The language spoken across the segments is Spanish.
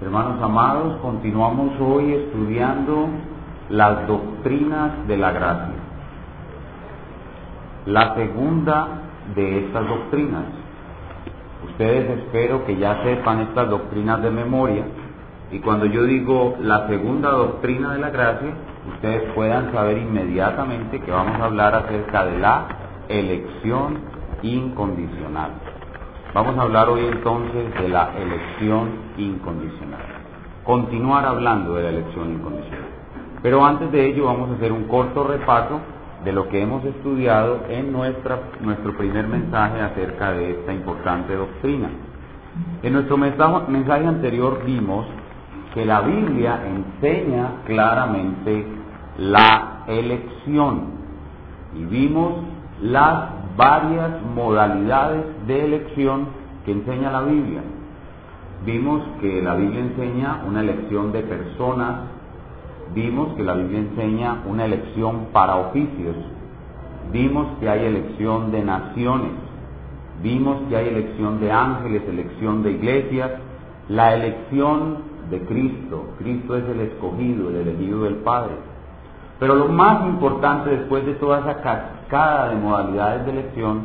Hermanos amados, continuamos hoy estudiando las doctrinas de la gracia. La segunda de estas doctrinas. Ustedes espero que ya sepan estas doctrinas de memoria y cuando yo digo la segunda doctrina de la gracia, ustedes puedan saber inmediatamente que vamos a hablar acerca de la elección incondicional. Vamos a hablar hoy entonces de la elección incondicional. Continuar hablando de la elección incondicional. Pero antes de ello vamos a hacer un corto repaso de lo que hemos estudiado en nuestra, nuestro primer mensaje acerca de esta importante doctrina. En nuestro mensaje, anterior vimos que la Biblia enseña claramente la elección y vimos las varias modalidades de elección que enseña la Biblia. Vimos que la Biblia enseña una elección de personas, vimos que la Biblia enseña una elección para oficios, vimos que hay elección de naciones, vimos que hay elección de ángeles, elección de iglesias, la elección de Cristo, Cristo es el escogido, el elegido del Padre. Pero lo más importante después de toda esa de modalidades de elección,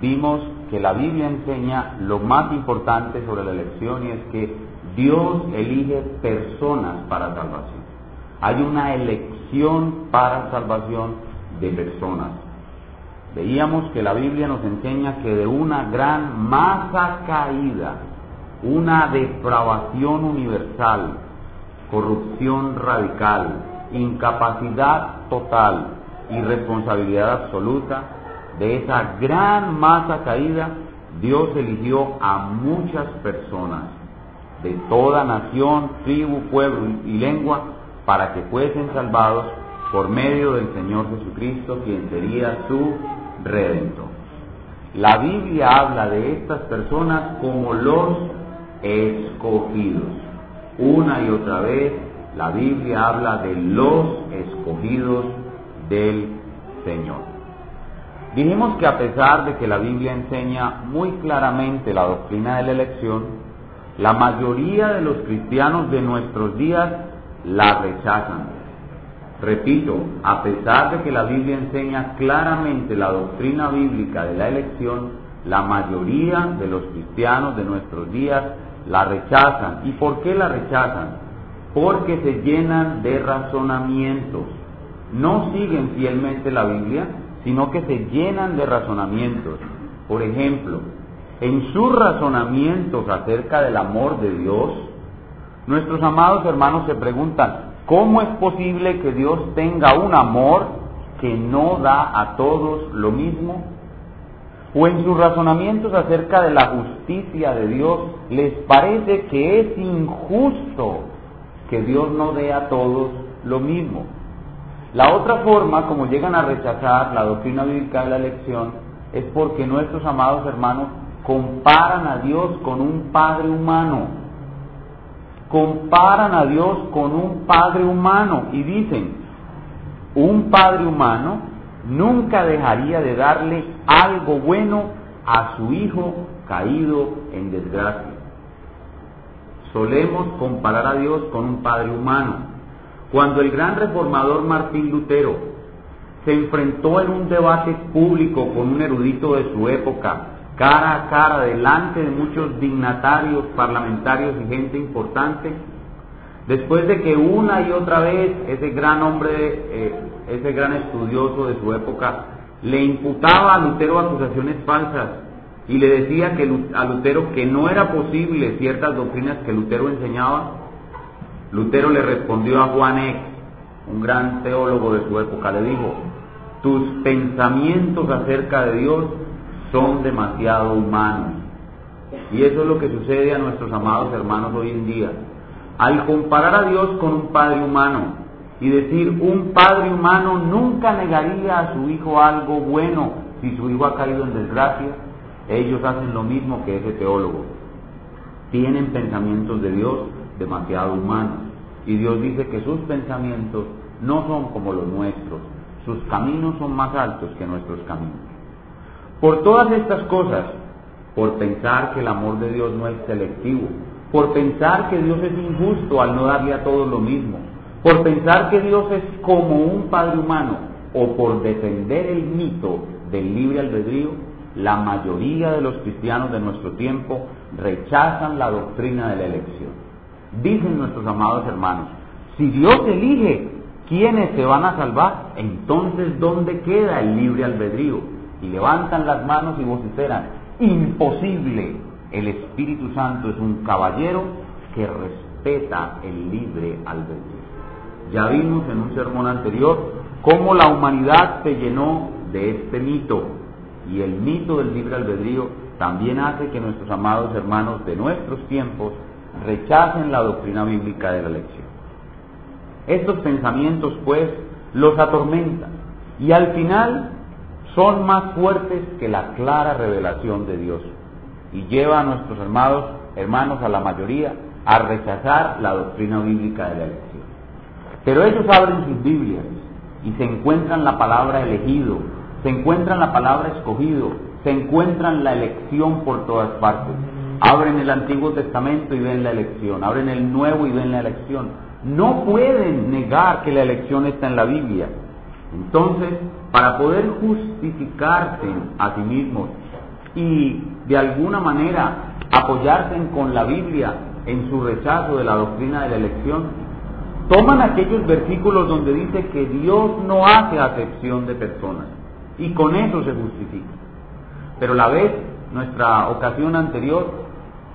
vimos que la Biblia enseña lo más importante sobre la elección y es que Dios elige personas para salvación. Hay una elección para salvación de personas. Veíamos que la Biblia nos enseña que de una gran masa caída, una depravación universal, corrupción radical, incapacidad total y responsabilidad absoluta de esa gran masa caída, Dios eligió a muchas personas de toda nación, tribu, pueblo y lengua para que fuesen salvados por medio del Señor Jesucristo, quien sería su redentor. La Biblia habla de estas personas como los escogidos. Una y otra vez la Biblia habla de los escogidos del Señor. Dijimos que a pesar de que la Biblia enseña muy claramente la doctrina de la elección, la mayoría de los cristianos de nuestros días la rechazan. Repito, a pesar de que la Biblia enseña claramente la doctrina bíblica de la elección, la mayoría de los cristianos de nuestros días la rechazan. ¿Y por qué la rechazan? porque se llenan de razonamientos. No siguen fielmente la Biblia, sino que se llenan de razonamientos. Por ejemplo, en sus razonamientos acerca del amor de Dios, nuestros amados hermanos se preguntan, ¿cómo es posible que Dios tenga un amor que no da a todos lo mismo? O en sus razonamientos acerca de la justicia de Dios, les parece que es injusto que Dios no dé a todos lo mismo. La otra forma, como llegan a rechazar la doctrina bíblica de la elección, es porque nuestros amados hermanos comparan a Dios con un Padre humano. Comparan a Dios con un Padre humano y dicen, un Padre humano nunca dejaría de darle algo bueno a su Hijo caído en desgracia. Solemos comparar a Dios con un padre humano. Cuando el gran reformador Martín Lutero se enfrentó en un debate público con un erudito de su época, cara a cara, delante de muchos dignatarios, parlamentarios y gente importante, después de que una y otra vez ese gran hombre, eh, ese gran estudioso de su época, le imputaba a Lutero acusaciones falsas, y le decía a Lutero que no era posible ciertas doctrinas que Lutero enseñaba, Lutero le respondió a Juan Eck, un gran teólogo de su época, le dijo, tus pensamientos acerca de Dios son demasiado humanos. Y eso es lo que sucede a nuestros amados hermanos hoy en día. Al comparar a Dios con un Padre humano y decir, un Padre humano nunca negaría a su hijo algo bueno si su hijo ha caído en desgracia, ellos hacen lo mismo que ese teólogo. Tienen pensamientos de Dios demasiado humanos. Y Dios dice que sus pensamientos no son como los nuestros. Sus caminos son más altos que nuestros caminos. Por todas estas cosas, por pensar que el amor de Dios no es selectivo, por pensar que Dios es injusto al no darle a todos lo mismo, por pensar que Dios es como un padre humano o por defender el mito del libre albedrío, la mayoría de los cristianos de nuestro tiempo rechazan la doctrina de la elección. Dicen nuestros amados hermanos, si Dios elige quiénes se van a salvar, entonces ¿dónde queda el libre albedrío? Y levantan las manos y vociferan, imposible, el Espíritu Santo es un caballero que respeta el libre albedrío. Ya vimos en un sermón anterior cómo la humanidad se llenó de este mito y el mito del libre albedrío también hace que nuestros amados hermanos de nuestros tiempos rechacen la doctrina bíblica de la elección. Estos pensamientos pues los atormentan y al final son más fuertes que la clara revelación de Dios y lleva a nuestros hermanos, hermanos a la mayoría a rechazar la doctrina bíblica de la elección. Pero ellos abren sus Biblias y se encuentran la palabra elegido, se encuentran la palabra escogido, se encuentran la elección por todas partes. Abren el Antiguo Testamento y ven la elección, abren el Nuevo y ven la elección. No pueden negar que la elección está en la Biblia. Entonces, para poder justificarse a sí mismos y de alguna manera apoyarse con la Biblia en su rechazo de la doctrina de la elección, toman aquellos versículos donde dice que Dios no hace acepción de personas y con eso se justifica. Pero la vez, nuestra ocasión anterior,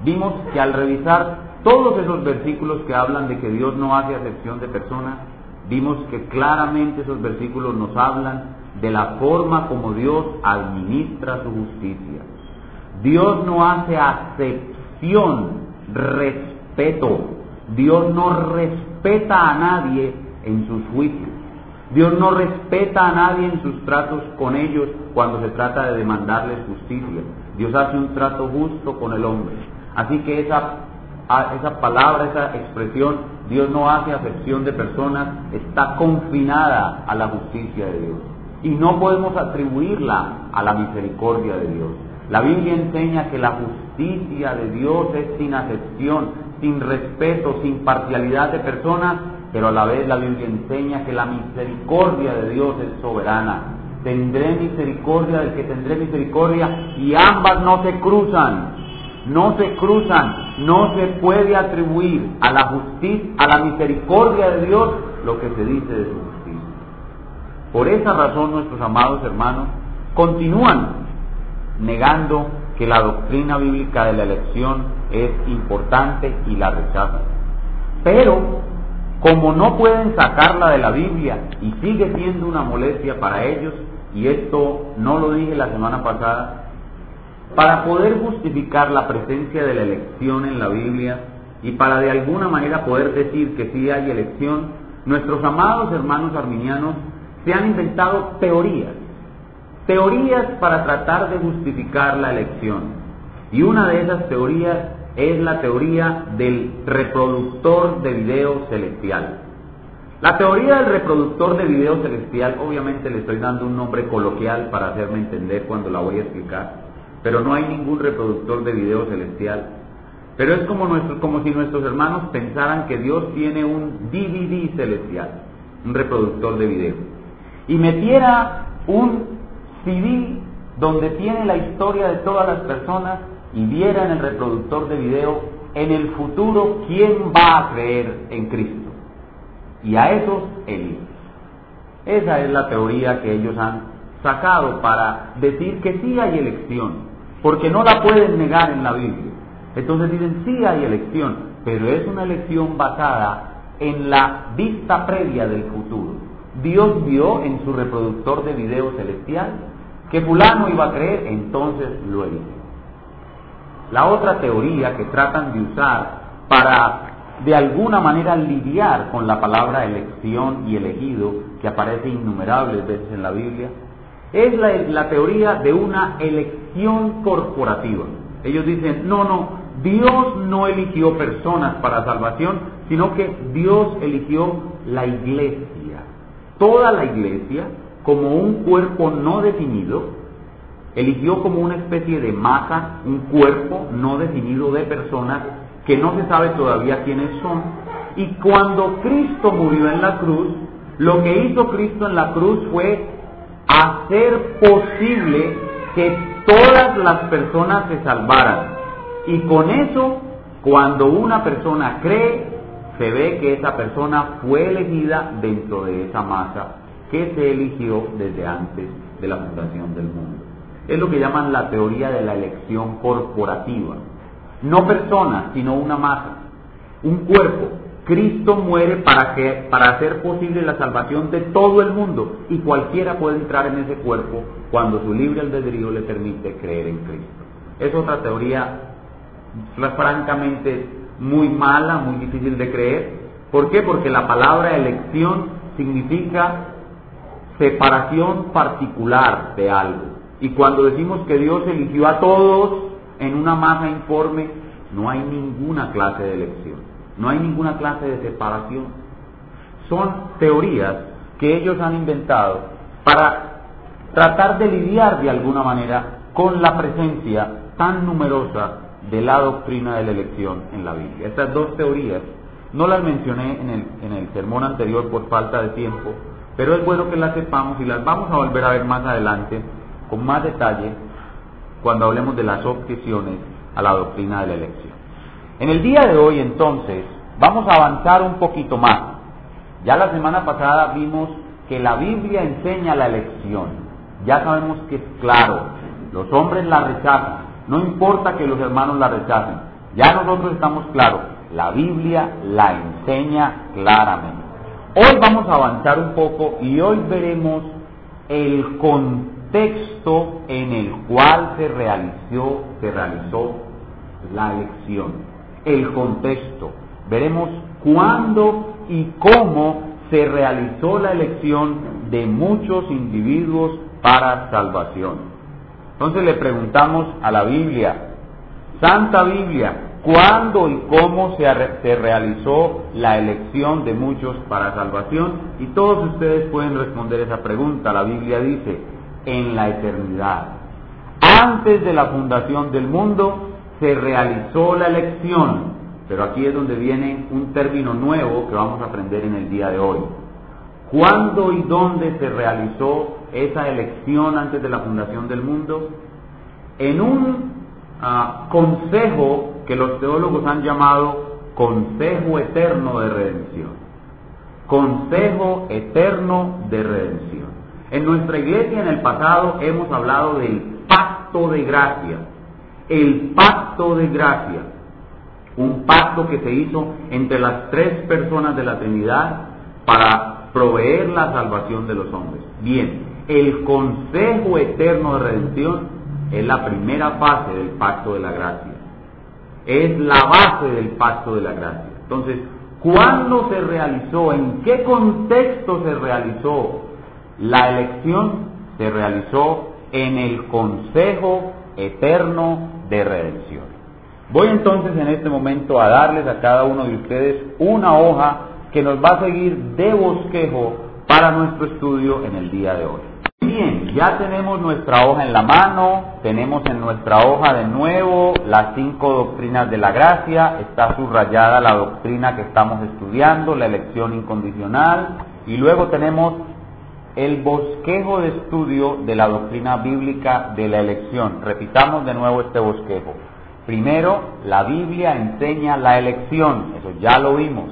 vimos que al revisar todos esos versículos que hablan de que Dios no hace acepción de personas, vimos que claramente esos versículos nos hablan de la forma como Dios administra su justicia. Dios no hace acepción, respeto. Dios no respeta a nadie en sus juicios. Dios no respeta a nadie en sus tratos con ellos cuando se trata de demandarles justicia. Dios hace un trato justo con el hombre. Así que esa, esa palabra, esa expresión, Dios no hace acepción de personas, está confinada a la justicia de Dios. Y no podemos atribuirla a la misericordia de Dios. La Biblia enseña que la justicia de Dios es sin acepción, sin respeto, sin parcialidad de personas, pero a la vez la Biblia enseña que la misericordia de Dios es soberana. Tendré misericordia del que tendré misericordia y ambas no se cruzan, no se cruzan, no se puede atribuir a la justicia, a la misericordia de Dios lo que se dice de su justicia. Por esa razón nuestros amados hermanos continúan negando que la doctrina bíblica de la elección es importante y la rechazan. Pero, como no pueden sacarla de la Biblia y sigue siendo una molestia para ellos, y esto no lo dije la semana pasada, para poder justificar la presencia de la elección en la Biblia y para de alguna manera poder decir que sí hay elección, nuestros amados hermanos arminianos se han inventado teorías teorías para tratar de justificar la elección. Y una de esas teorías es la teoría del reproductor de video celestial. La teoría del reproductor de video celestial, obviamente le estoy dando un nombre coloquial para hacerme entender cuando la voy a explicar, pero no hay ningún reproductor de video celestial. Pero es como, si nuestros hermanos pensaran que Dios tiene un DVD celestial, un reproductor de video, y metiera un CD donde tiene la historia de todas las personas y viera en el reproductor de video en el futuro quién va a creer en Cristo. Y a esos elige. Esa es la teoría que ellos han sacado para decir que sí hay elección, porque no la pueden negar en la Biblia. Entonces dicen sí hay elección, pero es una elección basada en la vista previa del futuro. Dios vio en su reproductor de video celestial que fulano iba a creer, entonces lo eligió. La otra teoría que tratan de usar para de alguna manera lidiar con la palabra elección y elegido, que aparece innumerables veces en la Biblia, es la, la teoría de una elección corporativa. Ellos dicen, no, no, Dios no eligió personas para salvación, sino que Dios eligió la iglesia. Toda la iglesia como un cuerpo no definido, eligió como una especie de masa un cuerpo no definido de personas que no se sabe todavía quiénes son. Y cuando Cristo murió en la cruz, lo que hizo Cristo en la cruz fue hacer posible que todas las personas se salvaran. Y con eso, cuando una persona cree, se ve que esa persona fue elegida dentro de esa masa que se eligió desde antes de la fundación del mundo. Es lo que llaman la teoría de la elección corporativa. No personas, sino una masa, un cuerpo. Cristo muere para, que, para hacer posible la salvación de todo el mundo y cualquiera puede entrar en ese cuerpo cuando su libre albedrío le permite creer en Cristo. Es otra teoría francamente muy mala, muy difícil de creer. ¿Por qué? Porque la palabra elección significa separación particular de algo. Y cuando decimos que Dios eligió a todos en una masa informe, no hay ninguna clase de elección, no hay ninguna clase de separación. Son teorías que ellos han inventado para tratar de lidiar de alguna manera con la presencia tan numerosa de la doctrina de la elección en la Biblia. Estas dos teorías no las mencioné en el, en el sermón anterior por falta de tiempo, pero es bueno que las sepamos y las vamos a volver a ver más adelante con más detalle cuando hablemos de las objeciones a la doctrina de la elección. En el día de hoy entonces vamos a avanzar un poquito más. Ya la semana pasada vimos que la Biblia enseña la elección. Ya sabemos que es claro, los hombres la rechazan, no importa que los hermanos la rechacen, ya nosotros estamos claros, la Biblia la enseña claramente. Hoy vamos a avanzar un poco y hoy veremos el contexto en el cual se realizó, se realizó la elección. El contexto. Veremos cuándo y cómo se realizó la elección de muchos individuos para salvación. Entonces le preguntamos a la Biblia, Santa Biblia, cuándo y cómo se, realizó la elección de muchos para salvación y todos ustedes pueden responder esa pregunta. La Biblia dice, en la eternidad. Antes de la fundación del mundo se realizó la elección, pero aquí es donde viene un término nuevo que vamos a aprender en el día de hoy. ¿Cuándo y dónde se realizó esa elección antes de la fundación del mundo? En un ah, consejo que los teólogos han llamado Consejo Eterno de Redención. Consejo Eterno de Redención. En nuestra iglesia en el pasado hemos hablado del pacto de gracia. El pacto de gracia. Un pacto que se hizo entre las tres personas de la Trinidad para proveer la salvación de los hombres. Bien, el Consejo Eterno de Redención es la primera fase del pacto de la gracia es la base del pacto de la gracia. Entonces, ¿cuándo se realizó? ¿En qué contexto se realizó la elección? Se realizó en el Consejo Eterno de Redención. Voy entonces en este momento a darles a cada uno de ustedes una hoja que nos va a seguir de bosquejo para nuestro estudio en el día de hoy. Bien, ya tenemos nuestra hoja en la mano, tenemos en nuestra hoja de nuevo las cinco doctrinas de la gracia, está subrayada la doctrina que estamos estudiando, la elección incondicional, y luego tenemos el bosquejo de estudio de la doctrina bíblica de la elección. Repitamos de nuevo este bosquejo. Primero, la Biblia enseña la elección, eso ya lo vimos.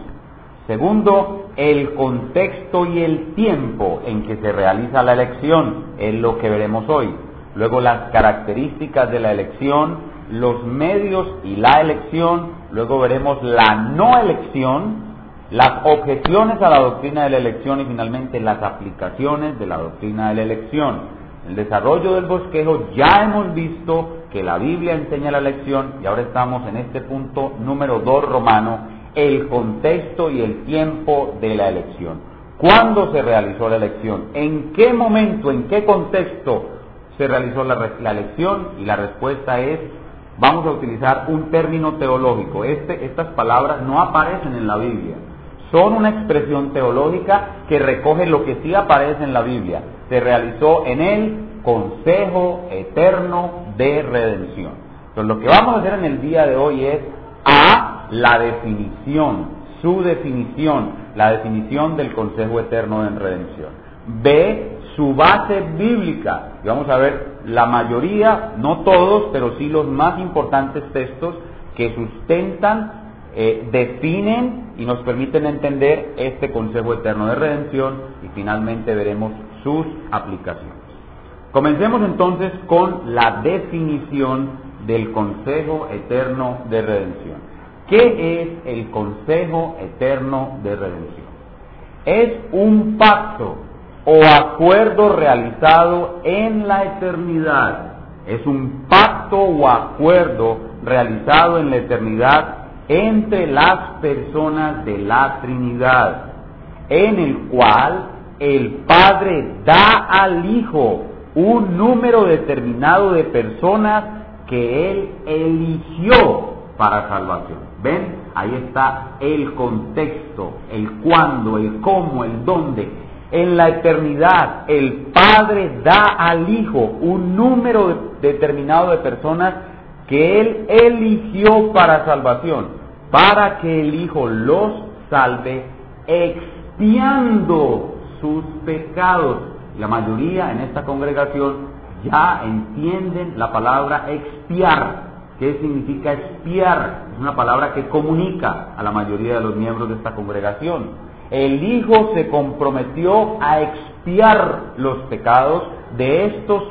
Segundo, el contexto y el tiempo en que se realiza la elección es lo que veremos hoy. Luego las características de la elección, los medios y la elección. Luego veremos la no elección, las objeciones a la doctrina de la elección y finalmente las aplicaciones de la doctrina de la elección. El desarrollo del bosquejo ya hemos visto que la Biblia enseña la elección y ahora estamos en este punto número 2 romano el contexto y el tiempo de la elección. ¿Cuándo se realizó la elección? ¿En qué momento, en qué contexto se realizó la, elección? Y la respuesta es, vamos a utilizar un término teológico. Este, estas palabras no aparecen en la Biblia. Son una expresión teológica que recoge lo que sí aparece en la Biblia. Se realizó en el Consejo Eterno de Redención. Entonces lo que vamos a hacer en el día de hoy es A la definición, su definición, la definición del Consejo Eterno en Redención. B, su base bíblica. Y vamos a ver la mayoría, no todos, pero sí los más importantes textos que sustentan, eh, definen y nos permiten entender este Consejo Eterno de Redención y finalmente veremos sus aplicaciones. Comencemos entonces con la definición del Consejo Eterno de Redención. ¿Qué es el Consejo Eterno de Redención? Es un pacto o acuerdo realizado en la eternidad. Es un pacto o acuerdo realizado en la eternidad entre las personas de la Trinidad, en el cual el Padre da al Hijo un número determinado de personas que Él eligió para salvación. ¿Ven? Ahí está el contexto, el cuándo, el cómo, el dónde. En la eternidad el Padre da al Hijo un número determinado de personas que Él eligió para salvación, para que el Hijo los salve expiando sus pecados. La mayoría en esta congregación ya entienden la palabra expiar. ¿Qué significa expiar? Es una palabra que comunica a la mayoría de los miembros de esta congregación. El Hijo se comprometió a expiar los pecados de estos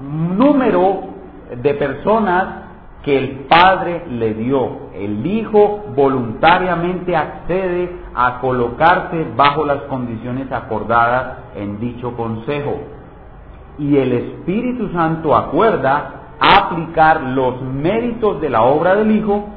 número de personas que el Padre le dio. El Hijo voluntariamente accede a colocarse bajo las condiciones acordadas en dicho consejo. Y el Espíritu Santo acuerda aplicar los méritos de la obra del Hijo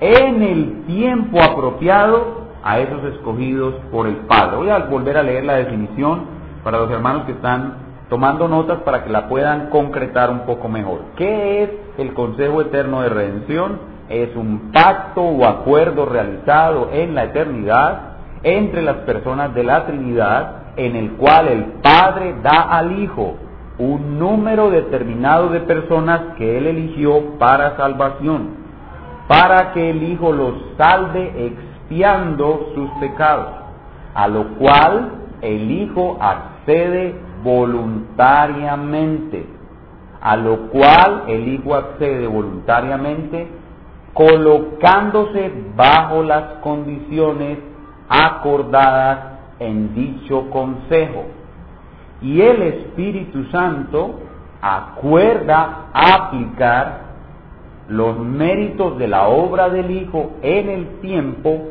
en el tiempo apropiado a esos escogidos por el Padre. Voy a volver a leer la definición para los hermanos que están tomando notas para que la puedan concretar un poco mejor. ¿Qué es el Consejo Eterno de Redención? Es un pacto o acuerdo realizado en la eternidad entre las personas de la Trinidad en el cual el Padre da al Hijo un número determinado de personas que Él eligió para salvación, para que el Hijo los salve expiando sus pecados, a lo cual el Hijo accede voluntariamente, a lo cual el Hijo accede voluntariamente, colocándose bajo las condiciones acordadas en dicho consejo. Y el Espíritu Santo acuerda aplicar los méritos de la obra del Hijo en el tiempo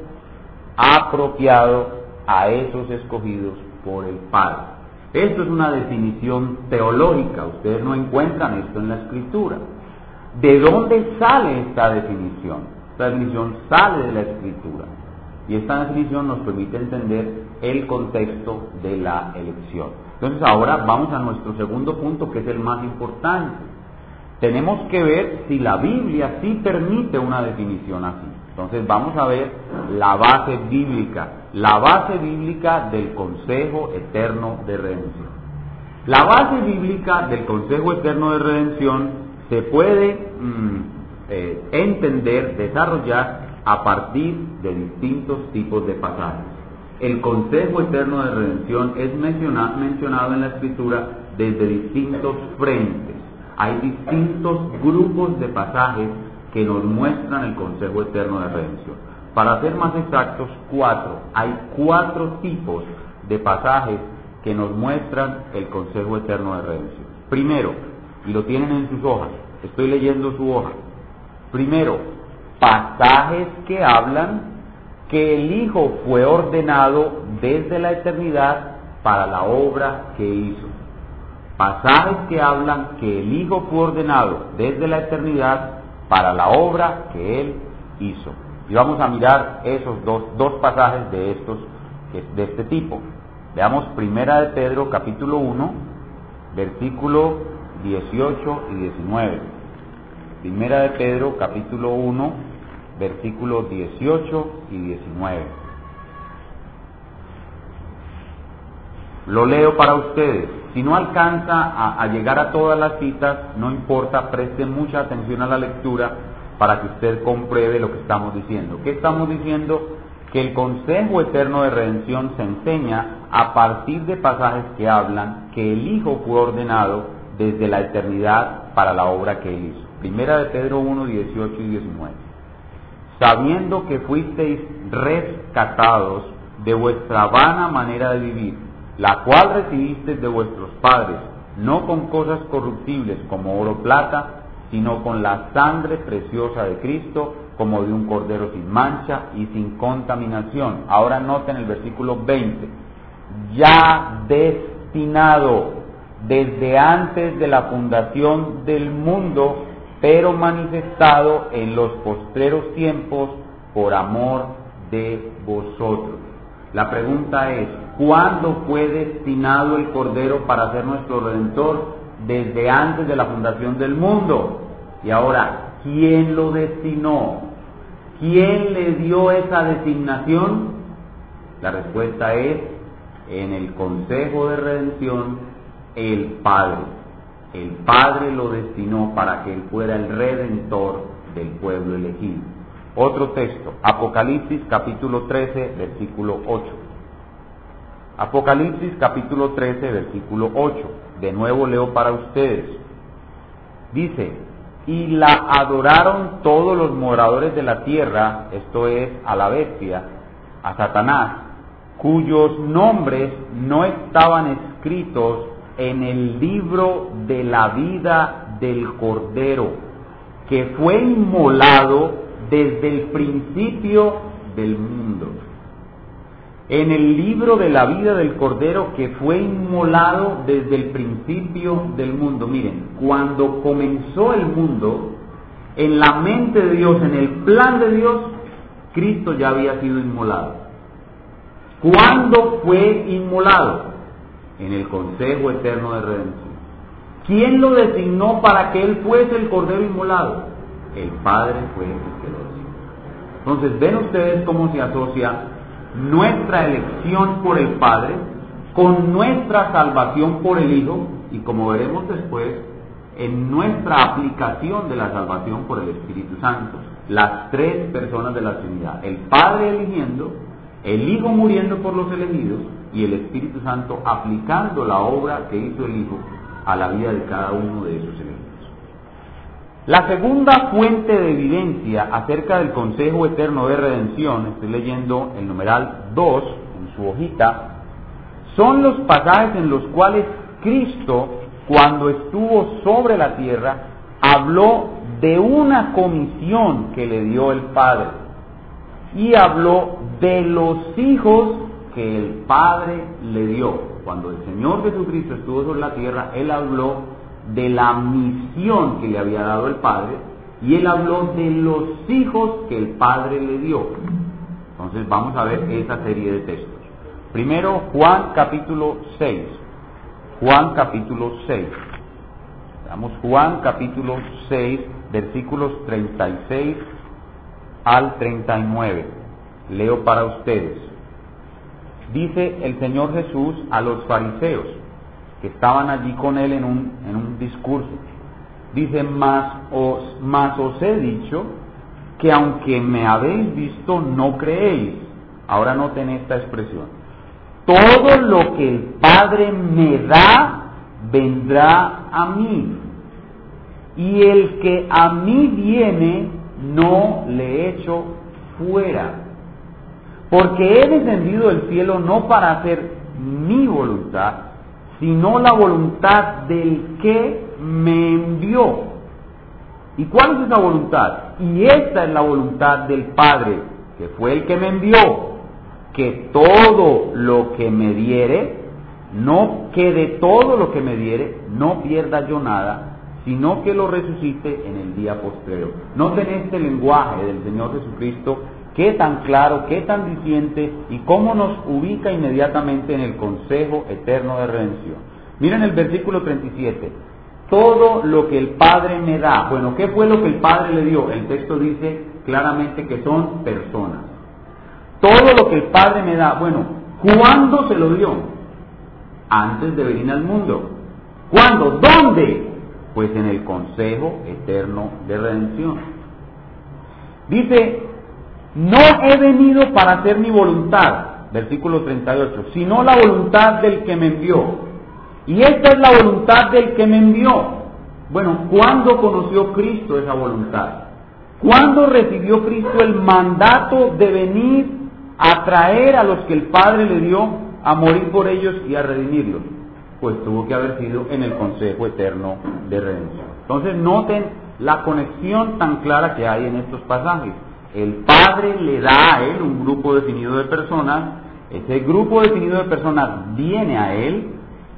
apropiado a esos escogidos por el Padre. Esto es una definición teológica, ustedes no encuentran esto en la escritura. ¿De dónde sale esta definición? Esta definición sale de la escritura. Y esta definición nos permite entender el contexto de la elección. Entonces ahora vamos a nuestro segundo punto, que es el más importante. Tenemos que ver si la Biblia sí permite una definición así. Entonces vamos a ver la base bíblica la base bíblica del Consejo Eterno de Redención. La base bíblica del Consejo Eterno de Redención se puede mm, eh, entender, desarrollar a partir de distintos tipos de pasajes. El Consejo Eterno de Redención es mencionado en la Escritura desde distintos frentes. Hay distintos grupos de pasajes que nos muestran el Consejo Eterno de Redención. Para ser más exactos, cuatro. Hay cuatro tipos de pasajes que nos muestran el consejo eterno de redención. Primero, y lo tienen en sus hojas, estoy leyendo su hoja. Primero, pasajes que hablan que el Hijo fue ordenado desde la eternidad para la obra que hizo. Pasajes que hablan que el Hijo fue ordenado desde la eternidad para la obra que Él hizo. Y vamos a mirar esos dos, dos pasajes de, estos, de este tipo. Veamos Primera de Pedro capítulo 1, versículo 18 y 19. Primera de Pedro capítulo 1, versículos 18 y 19. Lo leo para ustedes. Si no alcanza a, a, llegar a todas las citas, no importa, presten mucha atención a la lectura para que usted compruebe lo que estamos diciendo. ¿Qué estamos diciendo? Que el consejo eterno de redención se enseña a partir de pasajes que hablan que el Hijo fue ordenado desde la eternidad para la obra que él hizo. Primera de Pedro 1, 18 y 19. Sabiendo que fuisteis rescatados de vuestra vana manera de vivir, la cual recibisteis de vuestros padres, no con cosas corruptibles como oro o plata, sino con la sangre preciosa de Cristo, como de un cordero sin mancha y sin contaminación. Ahora noten el versículo 20, ya destinado desde antes de la fundación del mundo, pero manifestado en los postreros tiempos por amor de vosotros. La pregunta es, ¿cuándo fue destinado el Cordero para ser nuestro Redentor? Desde antes de la fundación del mundo. Y ahora, ¿quién lo destinó? ¿Quién le dio esa designación? La respuesta es, en el Consejo de Redención, el Padre el Padre lo destinó para que Él fuera el redentor del pueblo elegido. Otro texto, Apocalipsis capítulo 13, versículo 8. Apocalipsis capítulo 13, versículo 8. De nuevo leo para ustedes. Dice, y la adoraron todos los moradores de la tierra, esto es, a la bestia, a Satanás, cuyos nombres no estaban escritos en el libro de la vida del Cordero, que fue inmolado desde el principio del mundo. En el libro de la vida del Cordero que fue inmolado desde el principio del mundo. Miren, cuando comenzó el mundo, en la mente de Dios, en el plan de Dios, Cristo ya había sido inmolado. ¿Cuándo fue inmolado? en el Consejo Eterno de Redención. ¿Quién lo designó para que Él fuese el Cordero Inmolado? El Padre fue el que lo designó. Entonces, ven ustedes cómo se asocia nuestra elección por el Padre con nuestra salvación por el Hijo y como veremos después, en nuestra aplicación de la salvación por el Espíritu Santo. Las tres personas de la Trinidad. El Padre eligiendo, el Hijo muriendo por los elegidos y el Espíritu Santo aplicando la obra que hizo el Hijo a la vida de cada uno de esos elementos. La segunda fuente de evidencia acerca del Consejo Eterno de Redención, estoy leyendo el numeral 2 en su hojita, son los pasajes en los cuales Cristo, cuando estuvo sobre la tierra, habló de una comisión que le dio el Padre y habló de los hijos que el Padre le dio. Cuando el Señor Jesucristo estuvo sobre la tierra, Él habló de la misión que le había dado el Padre y Él habló de los hijos que el Padre le dio. Entonces vamos a ver esa serie de textos. Primero Juan capítulo 6. Juan capítulo 6. Veamos Juan capítulo 6, versículos 36 al 39. Leo para ustedes dice el Señor Jesús a los fariseos que estaban allí con él en un, en un discurso. Dice, más os, más os he dicho que aunque me habéis visto, no creéis. Ahora noten esta expresión. Todo lo que el Padre me da, vendrá a mí. Y el que a mí viene, no le echo fuera porque he descendido del cielo no para hacer mi voluntad, sino la voluntad del que me envió. ¿Y cuál es esa voluntad? Y esta es la voluntad del Padre, que fue el que me envió, que todo lo que me diere, no que de todo lo que me diere, no pierda yo nada, sino que lo resucite en el día postrero. Noten este lenguaje del Señor Jesucristo qué tan claro, qué tan diciente y cómo nos ubica inmediatamente en el consejo eterno de redención. Miren el versículo 37. Todo lo que el Padre me da. Bueno, ¿qué fue lo que el Padre le dio? El texto dice claramente que son personas. Todo lo que el Padre me da. Bueno, ¿cuándo se lo dio? Antes de venir al mundo. ¿Cuándo? ¿Dónde? Pues en el consejo eterno de redención. Dice, no he venido para hacer mi voluntad, versículo 38, sino la voluntad del que me envió. Y esta es la voluntad del que me envió. Bueno, ¿cuándo conoció Cristo esa voluntad? ¿Cuándo recibió Cristo el mandato de venir a traer a los que el Padre le dio a morir por ellos y a redimirlos? Pues tuvo que haber sido en el Consejo Eterno de Redención. Entonces noten la conexión tan clara que hay en estos pasajes. El Padre le da a él un grupo definido de personas, ese grupo definido de personas viene a él,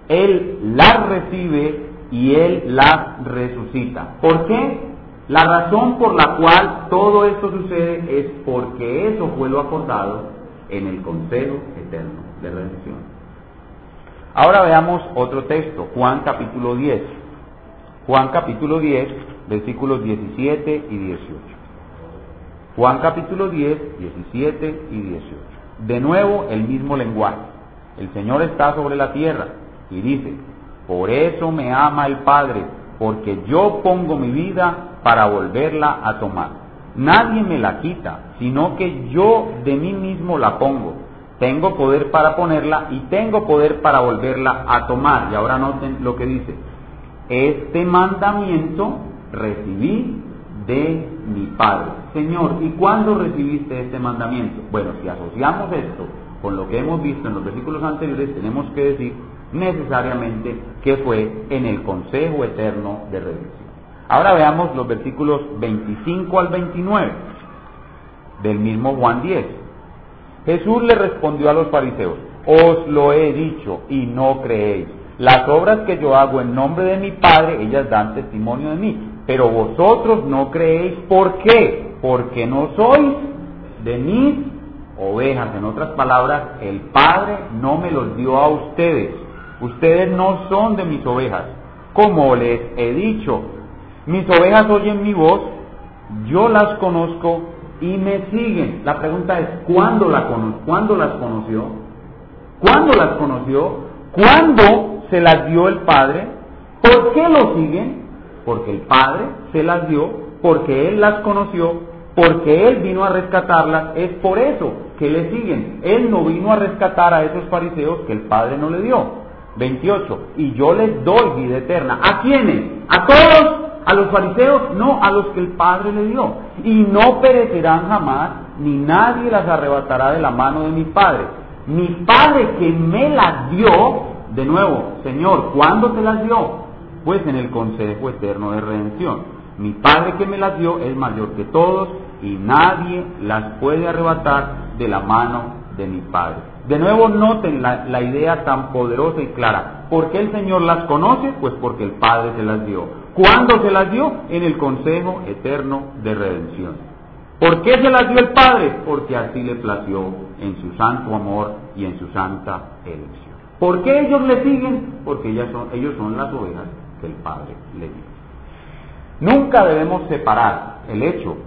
él las recibe y él las resucita. ¿Por qué? La razón por la cual todo esto sucede es porque eso fue lo acordado en el Consejo Eterno de Redención. Ahora veamos otro texto, Juan capítulo 10. Juan capítulo 10, versículos 17 y 18. Juan capítulo 10, 17 y 18. De nuevo el mismo lenguaje. El Señor está sobre la tierra y dice, por eso me ama el Padre, porque yo pongo mi vida para volverla a tomar. Nadie me la quita, sino que yo de mí mismo la pongo. Tengo poder para ponerla y tengo poder para volverla a tomar. Y ahora noten lo que dice. Este mandamiento recibí de mi Padre. Señor, ¿y cuándo recibiste este mandamiento? Bueno, si asociamos esto con lo que hemos visto en los versículos anteriores, tenemos que decir necesariamente que fue en el consejo eterno de redención. Ahora veamos los versículos 25 al 29 del mismo Juan 10. Jesús le respondió a los fariseos, os lo he dicho y no creéis. Las obras que yo hago en nombre de mi Padre, ellas dan testimonio de mí pero vosotros no creéis. ¿Por qué? Porque no sois de mis ovejas. En otras palabras, el Padre no me los dio a ustedes. Ustedes no son de mis ovejas. Como les he dicho, mis ovejas oyen mi voz, yo las conozco y me siguen. La pregunta es, ¿cuándo, la ¿cuándo las conoció? ¿Cuándo las conoció? ¿Cuándo se las dio el Padre? ¿Por qué lo siguen? Porque el Padre se las dio, porque Él las conoció, porque Él vino a rescatarlas, es por eso que le siguen. Él no vino a rescatar a esos fariseos que el Padre no le dio. 28. Y yo les doy vida eterna. ¿A quiénes? ¿A todos? ¿A los fariseos? No, a los que el Padre le dio. Y no perecerán jamás, ni nadie las arrebatará de la mano de mi Padre. Mi Padre que me las dio, de nuevo, Señor, ¿cuándo te las dio? Pues en el consejo eterno de redención. Mi Padre que me las dio es mayor que todos y nadie las puede arrebatar de la mano de mi Padre. De nuevo noten la, idea tan poderosa y clara. ¿Por qué el Señor las conoce? Pues porque el Padre se las dio. ¿Cuándo se las dio? En el consejo eterno de redención. ¿Por qué se las dio el Padre? Porque así le plació en su santo amor y en su santa elección. ¿Por qué ellos le siguen? Porque ellos son, ellos son las ovejas el Padre le dio. Nunca debemos separar el hecho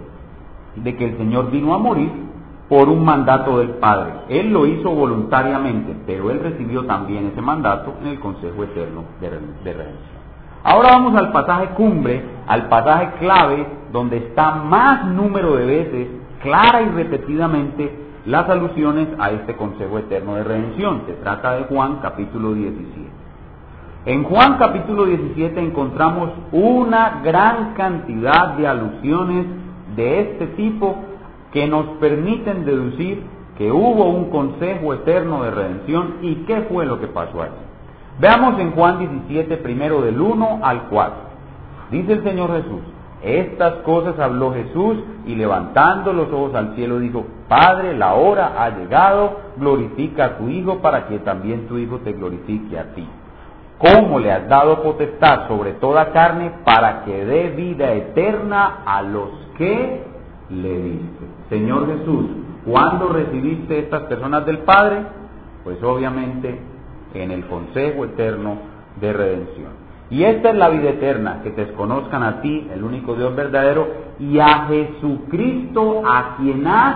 de que el Señor vino a morir por un mandato del Padre. Él lo hizo voluntariamente, pero Él recibió también ese mandato en el Consejo Eterno de Redención. Ahora vamos al pasaje cumbre, al pasaje clave, donde está más número de veces, clara y repetidamente, las alusiones a este Consejo Eterno de Redención. Se trata de Juan capítulo 17. En Juan capítulo 17 encontramos una gran cantidad de alusiones de este tipo que nos permiten deducir que hubo un consejo eterno de redención y qué fue lo que pasó ahí. Veamos en Juan 17 primero del 1 al 4. Dice el Señor Jesús, estas cosas habló Jesús y levantando los ojos al cielo dijo, Padre, la hora ha llegado, glorifica a tu Hijo para que también tu Hijo te glorifique a ti cómo le has dado potestad sobre toda carne para que dé vida eterna a los que le diste. Señor Jesús, ¿cuándo recibiste estas personas del Padre? Pues obviamente en el consejo eterno de redención. Y esta es la vida eterna, que te conozcan a ti, el único Dios verdadero, y a Jesucristo a quien has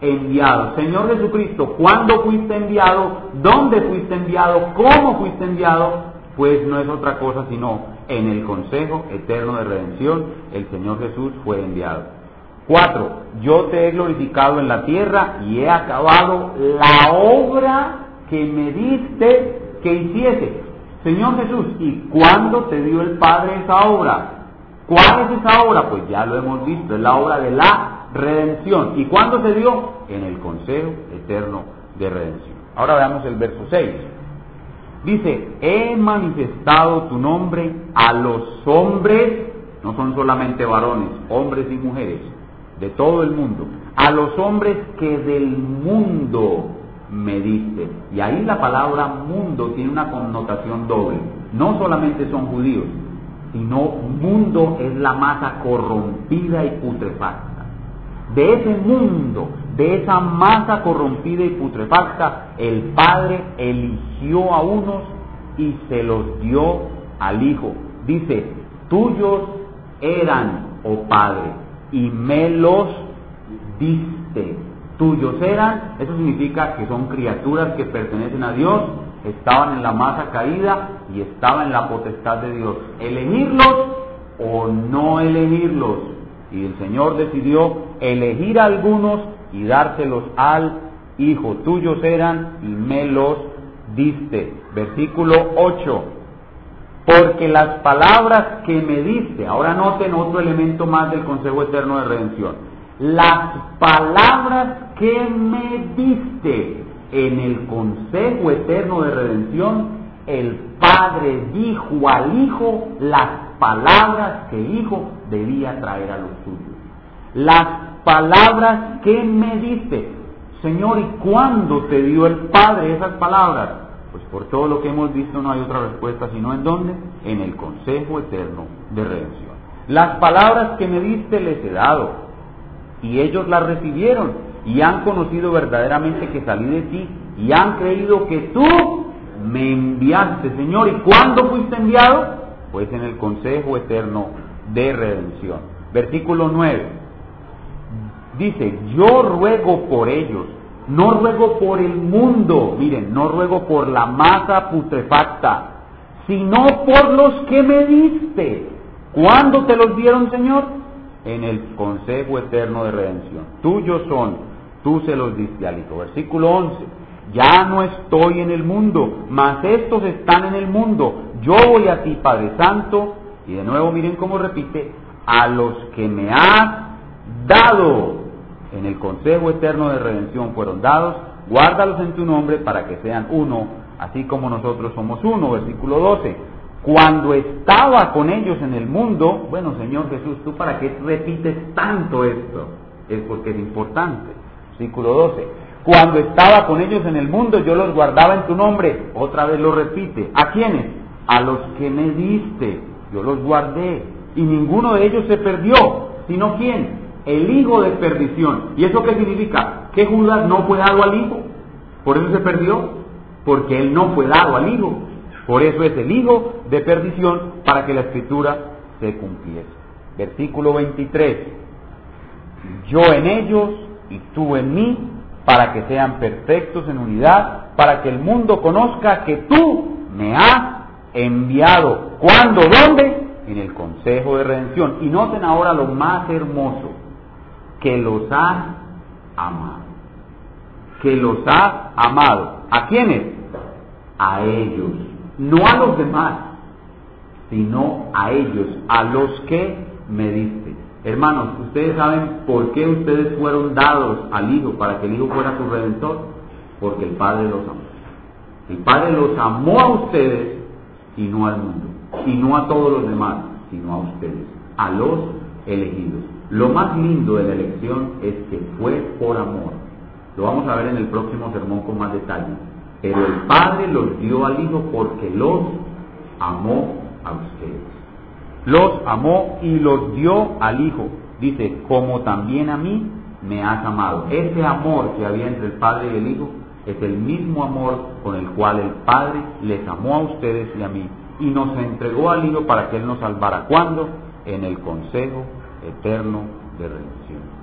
enviado. Señor Jesucristo, ¿cuándo fuiste enviado? ¿Dónde fuiste enviado? ¿Cómo fuiste enviado? Pues no es otra cosa sino en el Consejo Eterno de Redención el Señor Jesús fue enviado. Cuatro, yo te he glorificado en la tierra y he acabado la obra que me diste que hiciese. Señor Jesús, ¿y cuándo te dio el Padre esa obra? ¿Cuál es esa obra? Pues ya lo hemos visto, es la obra de la redención. ¿Y cuándo se dio? En el Consejo Eterno de Redención. Ahora veamos el verso 6. Dice, he manifestado tu nombre a los hombres, no son solamente varones, hombres y mujeres, de todo el mundo, a los hombres que del mundo me diste. Y ahí la palabra mundo tiene una connotación doble. No solamente son judíos, sino mundo es la masa corrompida y putrefacta. De ese mundo, de esa masa corrompida y putrefacta, el Padre eligió a unos y se los dio al Hijo. Dice, tuyos eran, oh Padre, y me los diste tuyos eran, eso significa que son criaturas que pertenecen a Dios, estaban en la masa caída y estaban en la potestad de Dios. Elegirlos o no elegirlos. Y el Señor decidió elegir a algunos y dárselos al Hijo. Tuyos eran y me los diste. Versículo 8. Porque las palabras que me diste, ahora noten otro elemento más del Consejo Eterno de Redención las palabras que me diste en el consejo eterno de redención, el Padre dijo al Hijo las palabras que Hijo debía traer a los suyos. Las palabras que me diste. Señor, ¿y cuándo te dio el Padre esas palabras? Pues por todo lo que hemos visto no hay otra respuesta, sino en dónde? En el consejo eterno de redención. Las palabras que me diste les he dado y ellos la recibieron y han conocido verdaderamente que salí de ti y han creído que tú me enviaste, Señor. ¿Y cuándo fuiste enviado? Pues en el consejo eterno de redención. Versículo 9. Dice, yo ruego por ellos, no ruego por el mundo, miren, no ruego por la masa putrefacta, sino por los que me diste. ¿Cuándo te los dieron, Señor? en el consejo eterno de redención. Tuyos son, tú se los diste al Hijo. Versículo 11. Ya no estoy en el mundo, mas estos están en el mundo. Yo voy a ti, Padre Santo. Y de nuevo miren cómo repite, a los que me has dado en el consejo eterno de redención fueron dados, guárdalos en tu nombre para que sean uno, así como nosotros somos uno. Versículo 12 cuando estaba con ellos en el mundo, bueno Señor Jesús, ¿tú para qué repites tanto esto? Es porque es importante. Versículo 12. Cuando estaba con ellos en el mundo, yo los guardaba en tu nombre. Otra vez lo repite. ¿A quiénes? A los que me diste. Yo los guardé. Y ninguno de ellos se perdió. ¿Sino quién? El hijo de perdición. ¿Y eso qué significa? Que Judas no fue dado al hijo. Por eso se perdió. Porque él no fue dado al hijo. Por eso es el hijo de perdición para que la escritura se cumpliese. Versículo 23. Yo en ellos y tú en mí, para que sean perfectos en unidad, para que el mundo conozca que tú me has enviado. ¿Cuándo? ¿Dónde? En el Consejo de Redención. Y noten ahora lo más hermoso, que los has amado. Que los has amado. ¿A quiénes? A ellos no a los demás, sino a ellos, a los que me diste. Hermanos, ustedes saben por qué ustedes fueron dados al Hijo para que el Hijo fuera su redentor, porque el Padre los amó. El Padre los amó a ustedes y no al mundo, y no a todos los demás, sino a ustedes, a los elegidos. Lo más lindo de la elección es que fue por amor. Lo vamos a ver en el próximo sermón con más detalle. Pero el Padre los dio al Hijo porque los amó a ustedes. Los amó y los dio al Hijo. Dice, como también a mí me has amado. Ese amor que había entre el Padre y el Hijo es el mismo amor con el cual el Padre les amó a ustedes y a mí. Y nos entregó al Hijo para que Él nos salvara. ¿Cuándo? En el consejo eterno de redención.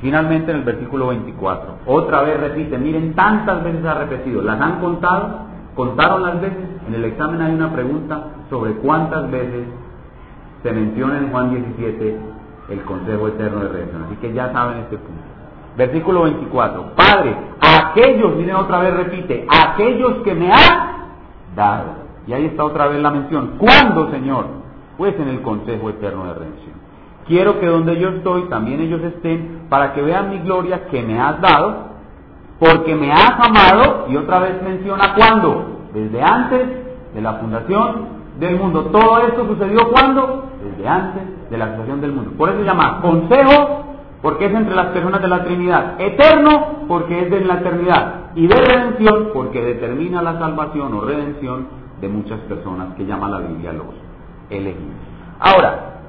Finalmente en el versículo 24, otra vez repite, miren, tantas veces ha repetido, ¿las han contado? ¿Contaron las veces? En el examen hay una pregunta sobre cuántas veces se menciona en Juan 17 el consejo eterno de redención. Así que ya saben este punto. Versículo 24. Padre, aquellos, miren otra vez repite, aquellos que me han dado. Y ahí está otra vez la mención. ¿Cuándo, Señor? Pues en el consejo eterno de redención. Quiero que donde yo estoy también ellos estén para que vean mi gloria que me has dado, porque me has amado, y otra vez menciona cuándo, desde antes de la fundación del mundo. Todo esto sucedió cuando? Desde antes de la fundación del mundo. Por eso se llama consejo, porque es entre las personas de la Trinidad. Eterno, porque es de la eternidad. Y de redención, porque determina la salvación o redención de muchas personas que llama la Biblia los elegidos. Ahora,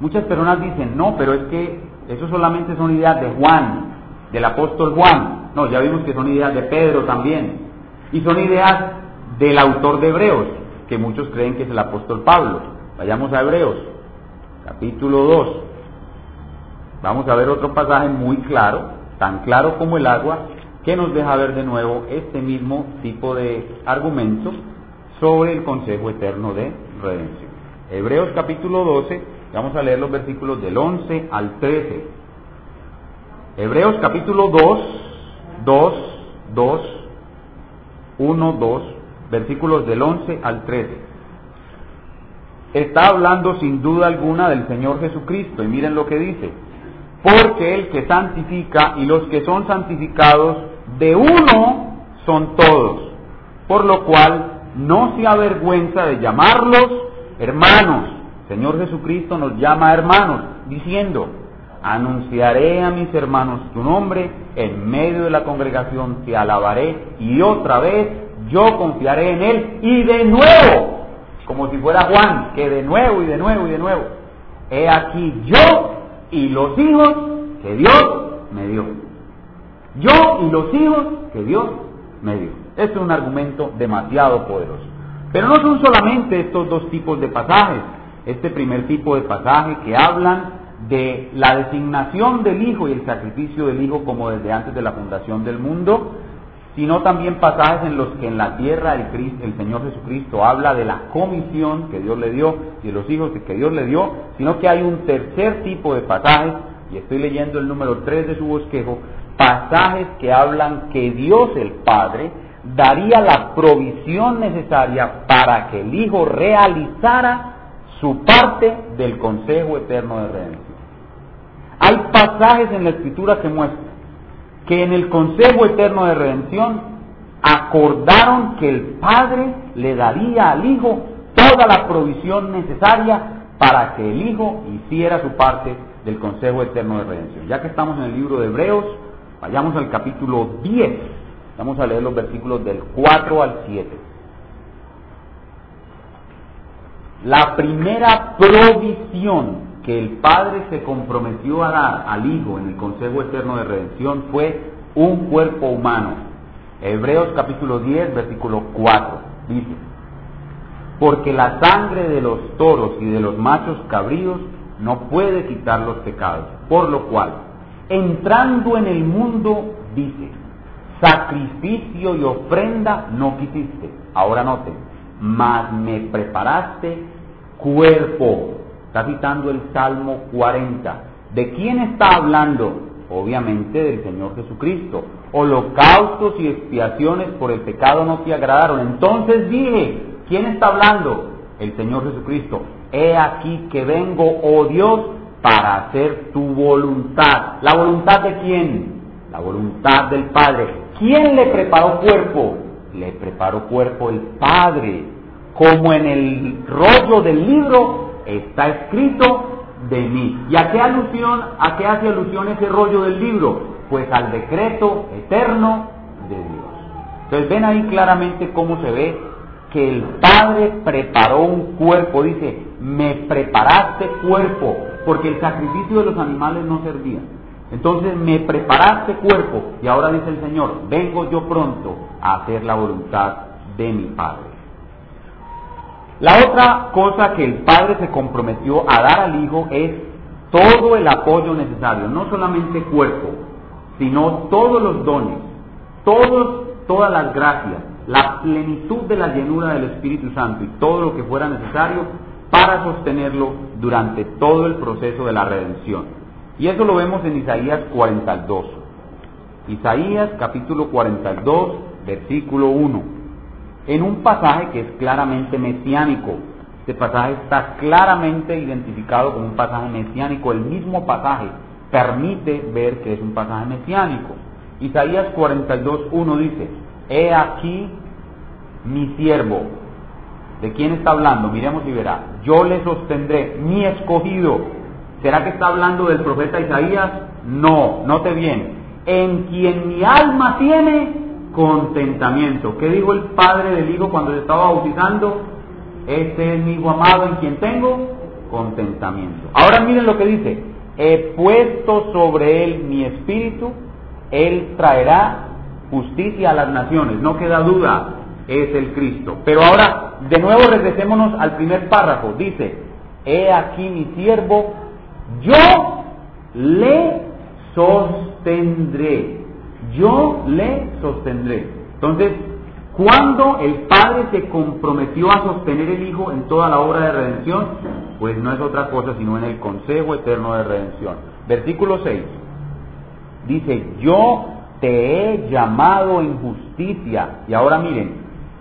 muchas personas dicen, no, pero es que eso solamente son ideas de Juan, del apóstol Juan. No, ya vimos que son ideas de Pedro también. Y son ideas del autor de Hebreos, que muchos creen que es el apóstol Pablo. Vayamos a Hebreos, capítulo 2. Vamos a ver otro pasaje muy claro, tan claro como el agua, que nos deja ver de nuevo este mismo tipo de argumento sobre el consejo eterno de redención. Hebreos capítulo 12, vamos a leer los versículos del 11 al 13. Hebreos capítulo 2, 2, 2, 1, 2, versículos del 11 al 13. Está hablando sin duda alguna del Señor Jesucristo y miren lo que dice. Porque el que santifica y los que son santificados de uno son todos. Por lo cual no se avergüenza de llamarlos hermanos. Señor Jesucristo nos llama hermanos, diciendo, anunciaré a mis hermanos tu nombre, en medio de la congregación te alabaré y otra vez yo confiaré en él y de nuevo, como si fuera Juan, que de nuevo y de nuevo y de nuevo, he aquí yo y los hijos que Dios me dio. Yo y los hijos que Dios me dio. Este es un argumento demasiado poderoso. Pero no son solamente estos dos tipos de pasajes. Este primer tipo de pasaje que hablan de la designación del Hijo y el sacrificio del Hijo como desde antes de la fundación del mundo, sino también pasajes en los que en la tierra el, el Señor Jesucristo habla de la comisión que Dios le dio y de los hijos que Dios le dio, sino que hay un tercer tipo de pasajes, y estoy leyendo el número 3 de su bosquejo, pasajes que hablan que Dios el Padre daría la provisión necesaria para que el Hijo realizara su parte del consejo eterno de redención. Hay pasajes en la Escritura que muestran que en el consejo eterno de redención acordaron que el Padre le daría al Hijo toda la provisión necesaria para que el Hijo hiciera su parte del consejo eterno de redención. Ya que estamos en el libro de Hebreos, vayamos al capítulo 10 Vamos a leer los versículos del 4 al 7. La primera provisión que el Padre se comprometió a dar al Hijo en el Consejo Eterno de Redención fue un cuerpo humano. Hebreos capítulo 10, versículo 4. Dice, porque la sangre de los toros y de los machos cabríos no puede quitar los pecados. Por lo cual, entrando en el mundo, dice, sacrificio y ofrenda no quisiste. Ahora noten, mas me preparaste cuerpo. Está citando el Salmo 40. ¿De quién está hablando? Obviamente del Señor Jesucristo. Holocaustos y expiaciones por el pecado no te agradaron. Entonces dije, ¿quién está hablando? El Señor Jesucristo. He aquí que vengo, oh Dios, para hacer tu voluntad. ¿La voluntad de quién? La voluntad del Padre. ¿Quién le preparó cuerpo? Le preparó cuerpo el Padre. Como en el rollo del libro está escrito de mí. ¿Y a qué alusión, a qué hace alusión ese rollo del libro? Pues al decreto eterno de Dios. Entonces ven ahí claramente cómo se ve que el Padre preparó un cuerpo, dice, me preparaste cuerpo, porque el sacrificio de los animales no servía. Entonces me preparaste cuerpo y ahora dice el Señor, vengo yo pronto a hacer la voluntad de mi Padre. La otra cosa que el Padre se comprometió a dar al Hijo es todo el apoyo necesario, no solamente cuerpo, sino todos los dones, todos, todas las gracias, la plenitud de la llenura del Espíritu Santo y todo lo que fuera necesario para sostenerlo durante todo el proceso de la redención. Y eso lo vemos en Isaías 42. Isaías capítulo 42, versículo 1. En un pasaje que es claramente mesiánico. Este pasaje está claramente identificado como un pasaje mesiánico. El mismo pasaje permite ver que es un pasaje mesiánico. Isaías 42, 1 dice, He aquí mi siervo. ¿De quién está hablando? Miremos y verá. Yo le sostendré, mi escogido. ¿Será que está hablando del profeta Isaías? No, note bien. En quien mi alma tiene contentamiento. ¿Qué dijo el padre del hijo cuando le estaba bautizando? Este es mi hijo amado en quien tengo contentamiento. Ahora miren lo que dice. He puesto sobre él mi espíritu, él traerá justicia a las naciones. No queda duda, es el Cristo. Pero ahora, de nuevo regresémonos al primer párrafo. Dice, he aquí mi siervo, yo le sostendré. Yo le sostendré. Entonces, cuando el Padre se comprometió a sostener el Hijo en toda la obra de redención, pues no es otra cosa sino en el consejo eterno de redención. Versículo 6. Dice, yo te he llamado en justicia. Y ahora miren,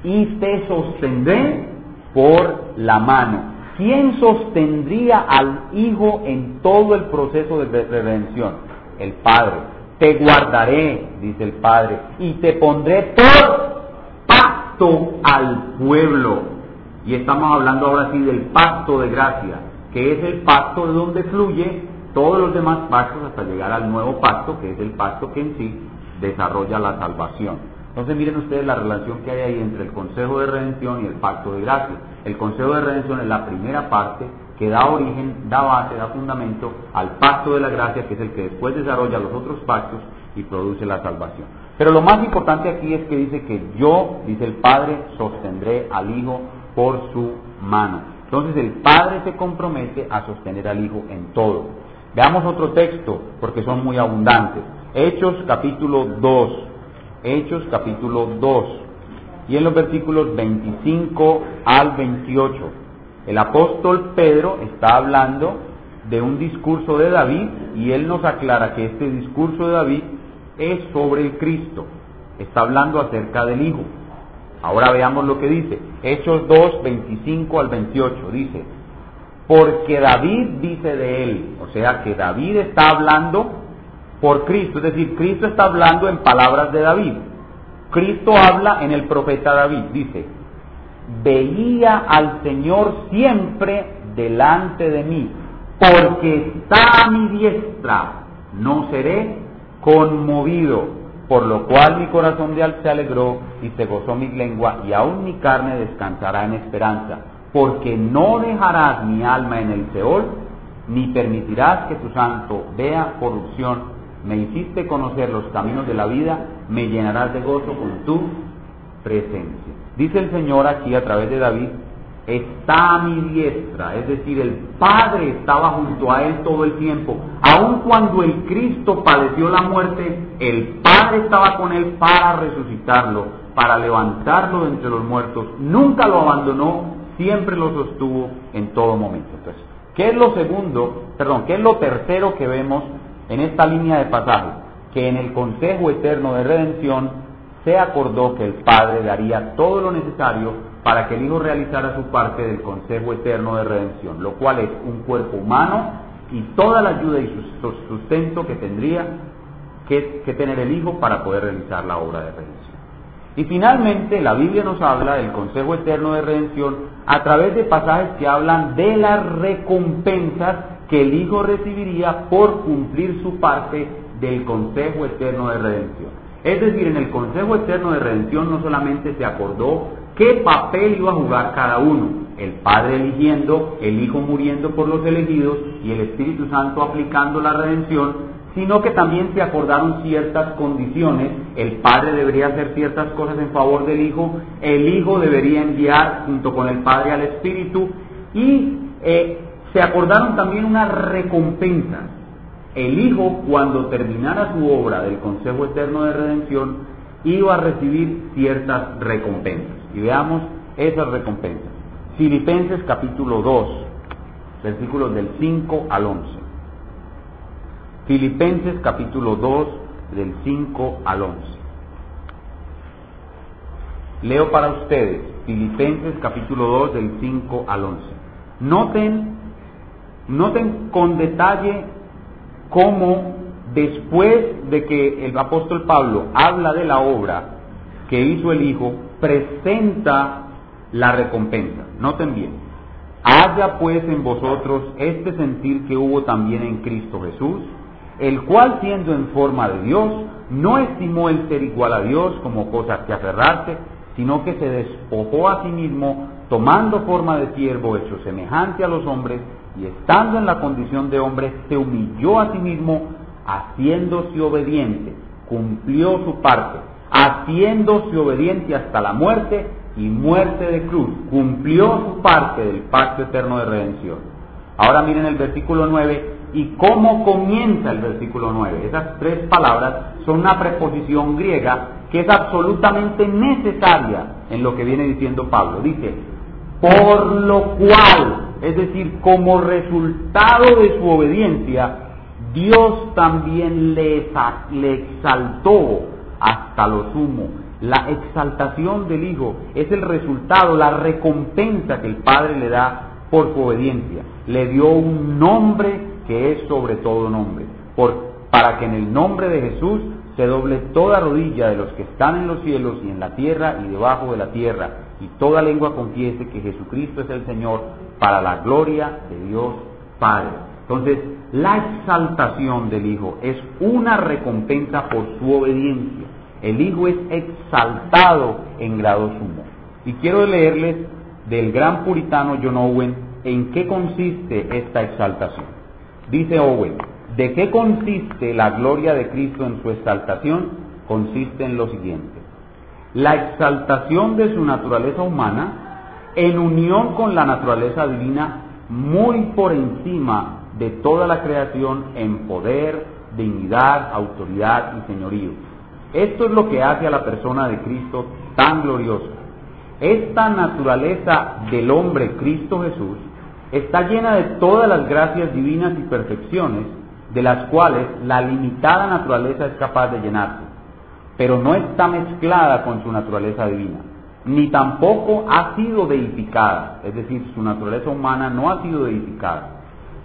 y te sostendré por la mano. ¿Quién sostendría al Hijo en todo el proceso de redención? El Padre. Te guardaré, dice el Padre, y te pondré por pacto al pueblo. Y estamos hablando ahora sí del pacto de gracia, que es el pacto de donde fluye todos los demás pactos hasta llegar al nuevo pacto, que es el pacto que en sí desarrolla la salvación. Entonces miren ustedes la relación que hay ahí entre el Consejo de Redención y el Pacto de Gracia. El Consejo de Redención es la primera parte que da origen, da base, da fundamento al Pacto de la Gracia, que es el que después desarrolla los otros pactos y produce la salvación. Pero lo más importante aquí es que dice que yo, dice el Padre, sostendré al Hijo por su mano. Entonces el Padre se compromete a sostener al Hijo en todo. Veamos otro texto, porque son muy abundantes. Hechos capítulo 2, Hechos capítulo 2 y en los versículos 25 al 28. El apóstol Pedro está hablando de un discurso de David y él nos aclara que este discurso de David es sobre el Cristo. Está hablando acerca del Hijo. Ahora veamos lo que dice. Hechos 2, 25 al 28. Dice, porque David dice de él, o sea que David está hablando por Cristo, es decir, Cristo está hablando en palabras de David. Cristo habla en el profeta David, dice, veía al Señor siempre delante de mí, porque está a mi diestra, no seré conmovido, por lo cual mi corazón de se alegró y se gozó mi lengua, y aún mi carne descansará en esperanza, porque no dejarás mi alma en el Seol, ni permitirás que tu santo vea corrupción me hiciste conocer los caminos de la vida, me llenarás de gozo con tu presencia. Dice el Señor aquí a través de David, está a mi diestra, es decir, el Padre estaba junto a él todo el tiempo. Aun cuando el Cristo padeció la muerte, el Padre estaba con él para resucitarlo, para levantarlo de entre los muertos. Nunca lo abandonó, siempre lo sostuvo en todo momento. Entonces, ¿qué es lo segundo, perdón, qué es lo tercero que vemos en esta línea de pasaje que en el Consejo Eterno de Redención se acordó que el Padre daría todo lo necesario para que el Hijo realizara su parte del Consejo Eterno de Redención, lo cual es un cuerpo humano y toda la ayuda y sustento que tendría que, que tener el Hijo para poder realizar la obra de redención. Y finalmente la Biblia nos habla del Consejo Eterno de Redención a través de pasajes que hablan de las recompensas que el Hijo recibiría por cumplir su parte del Consejo Eterno de Redención. Es decir, en el Consejo Eterno de Redención no solamente se acordó qué papel iba a jugar cada uno, el Padre eligiendo, el Hijo muriendo por los elegidos y el Espíritu Santo aplicando la redención, sino que también se acordaron ciertas condiciones. El Padre debería hacer ciertas cosas en favor del Hijo, el Hijo debería enviar junto con el Padre al Espíritu y eh, se acordaron también una recompensa. El Hijo, cuando terminara su obra del Consejo Eterno de Redención, iba a recibir ciertas recompensas. Y veamos esas recompensas. Filipenses capítulo 2, versículos del 5 al 11. Filipenses capítulo 2, del 5 al 11. Leo para ustedes Filipenses capítulo 2 del 5 al 11. Noten, noten con detalle cómo después de que el apóstol Pablo habla de la obra que hizo el Hijo, presenta la recompensa. Noten bien. Haya pues en vosotros este sentir que hubo también en Cristo Jesús, el cual siendo en forma de Dios, no estimó el ser igual a Dios como cosa que aferrarse, sino que se despojó a sí mismo, tomando forma de siervo hecho semejante a los hombres, y estando en la condición de hombre, se humilló a sí mismo, haciéndose obediente, cumplió su parte, haciéndose obediente hasta la muerte y muerte de cruz, cumplió su parte del pacto eterno de redención. Ahora miren el versículo 9 y cómo comienza el versículo 9. Esas tres palabras son una preposición griega que es absolutamente necesaria en lo que viene diciendo Pablo. Dice, por lo cual, es decir, como resultado de su obediencia, Dios también le, exaltó hasta lo sumo. La exaltación del Hijo es el resultado, la recompensa que el Padre le da por su obediencia. Le dio un nombre que es sobre todo nombre, para que en el nombre de Jesús se doble toda rodilla de los que están en los cielos y en la tierra y debajo de la tierra, y toda lengua confiese que Jesucristo es el Señor, para la gloria de Dios Padre. Entonces, la exaltación del Hijo es una recompensa por su obediencia. El Hijo es exaltado en grado sumo. Y quiero leerles del gran puritano John Owen en qué consiste esta exaltación. Dice Owen, ¿de qué consiste la gloria de Cristo en su exaltación? Consiste en lo siguiente. La exaltación de su naturaleza humana en unión con la naturaleza divina muy por encima de toda la creación en poder, dignidad, autoridad y señorío. Esto es lo que hace a la persona de Cristo tan gloriosa. Esta naturaleza del hombre Cristo Jesús está llena de todas las gracias divinas y perfecciones de las cuales la limitada naturaleza es capaz de llenarse, pero no está mezclada con su naturaleza divina, ni tampoco ha sido deificada, es decir, su naturaleza humana no ha sido deificada.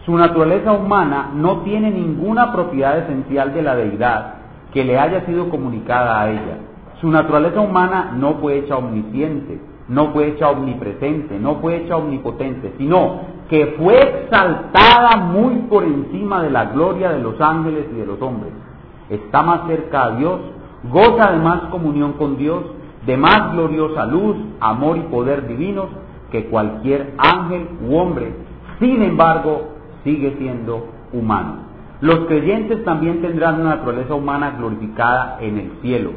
Su naturaleza humana no tiene ninguna propiedad esencial de la deidad que le haya sido comunicada a ella. Su naturaleza humana no fue hecha omnisciente, no fue hecha omnipresente, no fue hecha omnipotente, sino que fue exaltada muy por encima de la gloria de los ángeles y de los hombres. Está más cerca a Dios, goza de más comunión con Dios, de más gloriosa luz, amor y poder divinos que cualquier ángel u hombre. Sin embargo, sigue siendo humano. Los creyentes también tendrán una naturaleza humana glorificada en el cielo,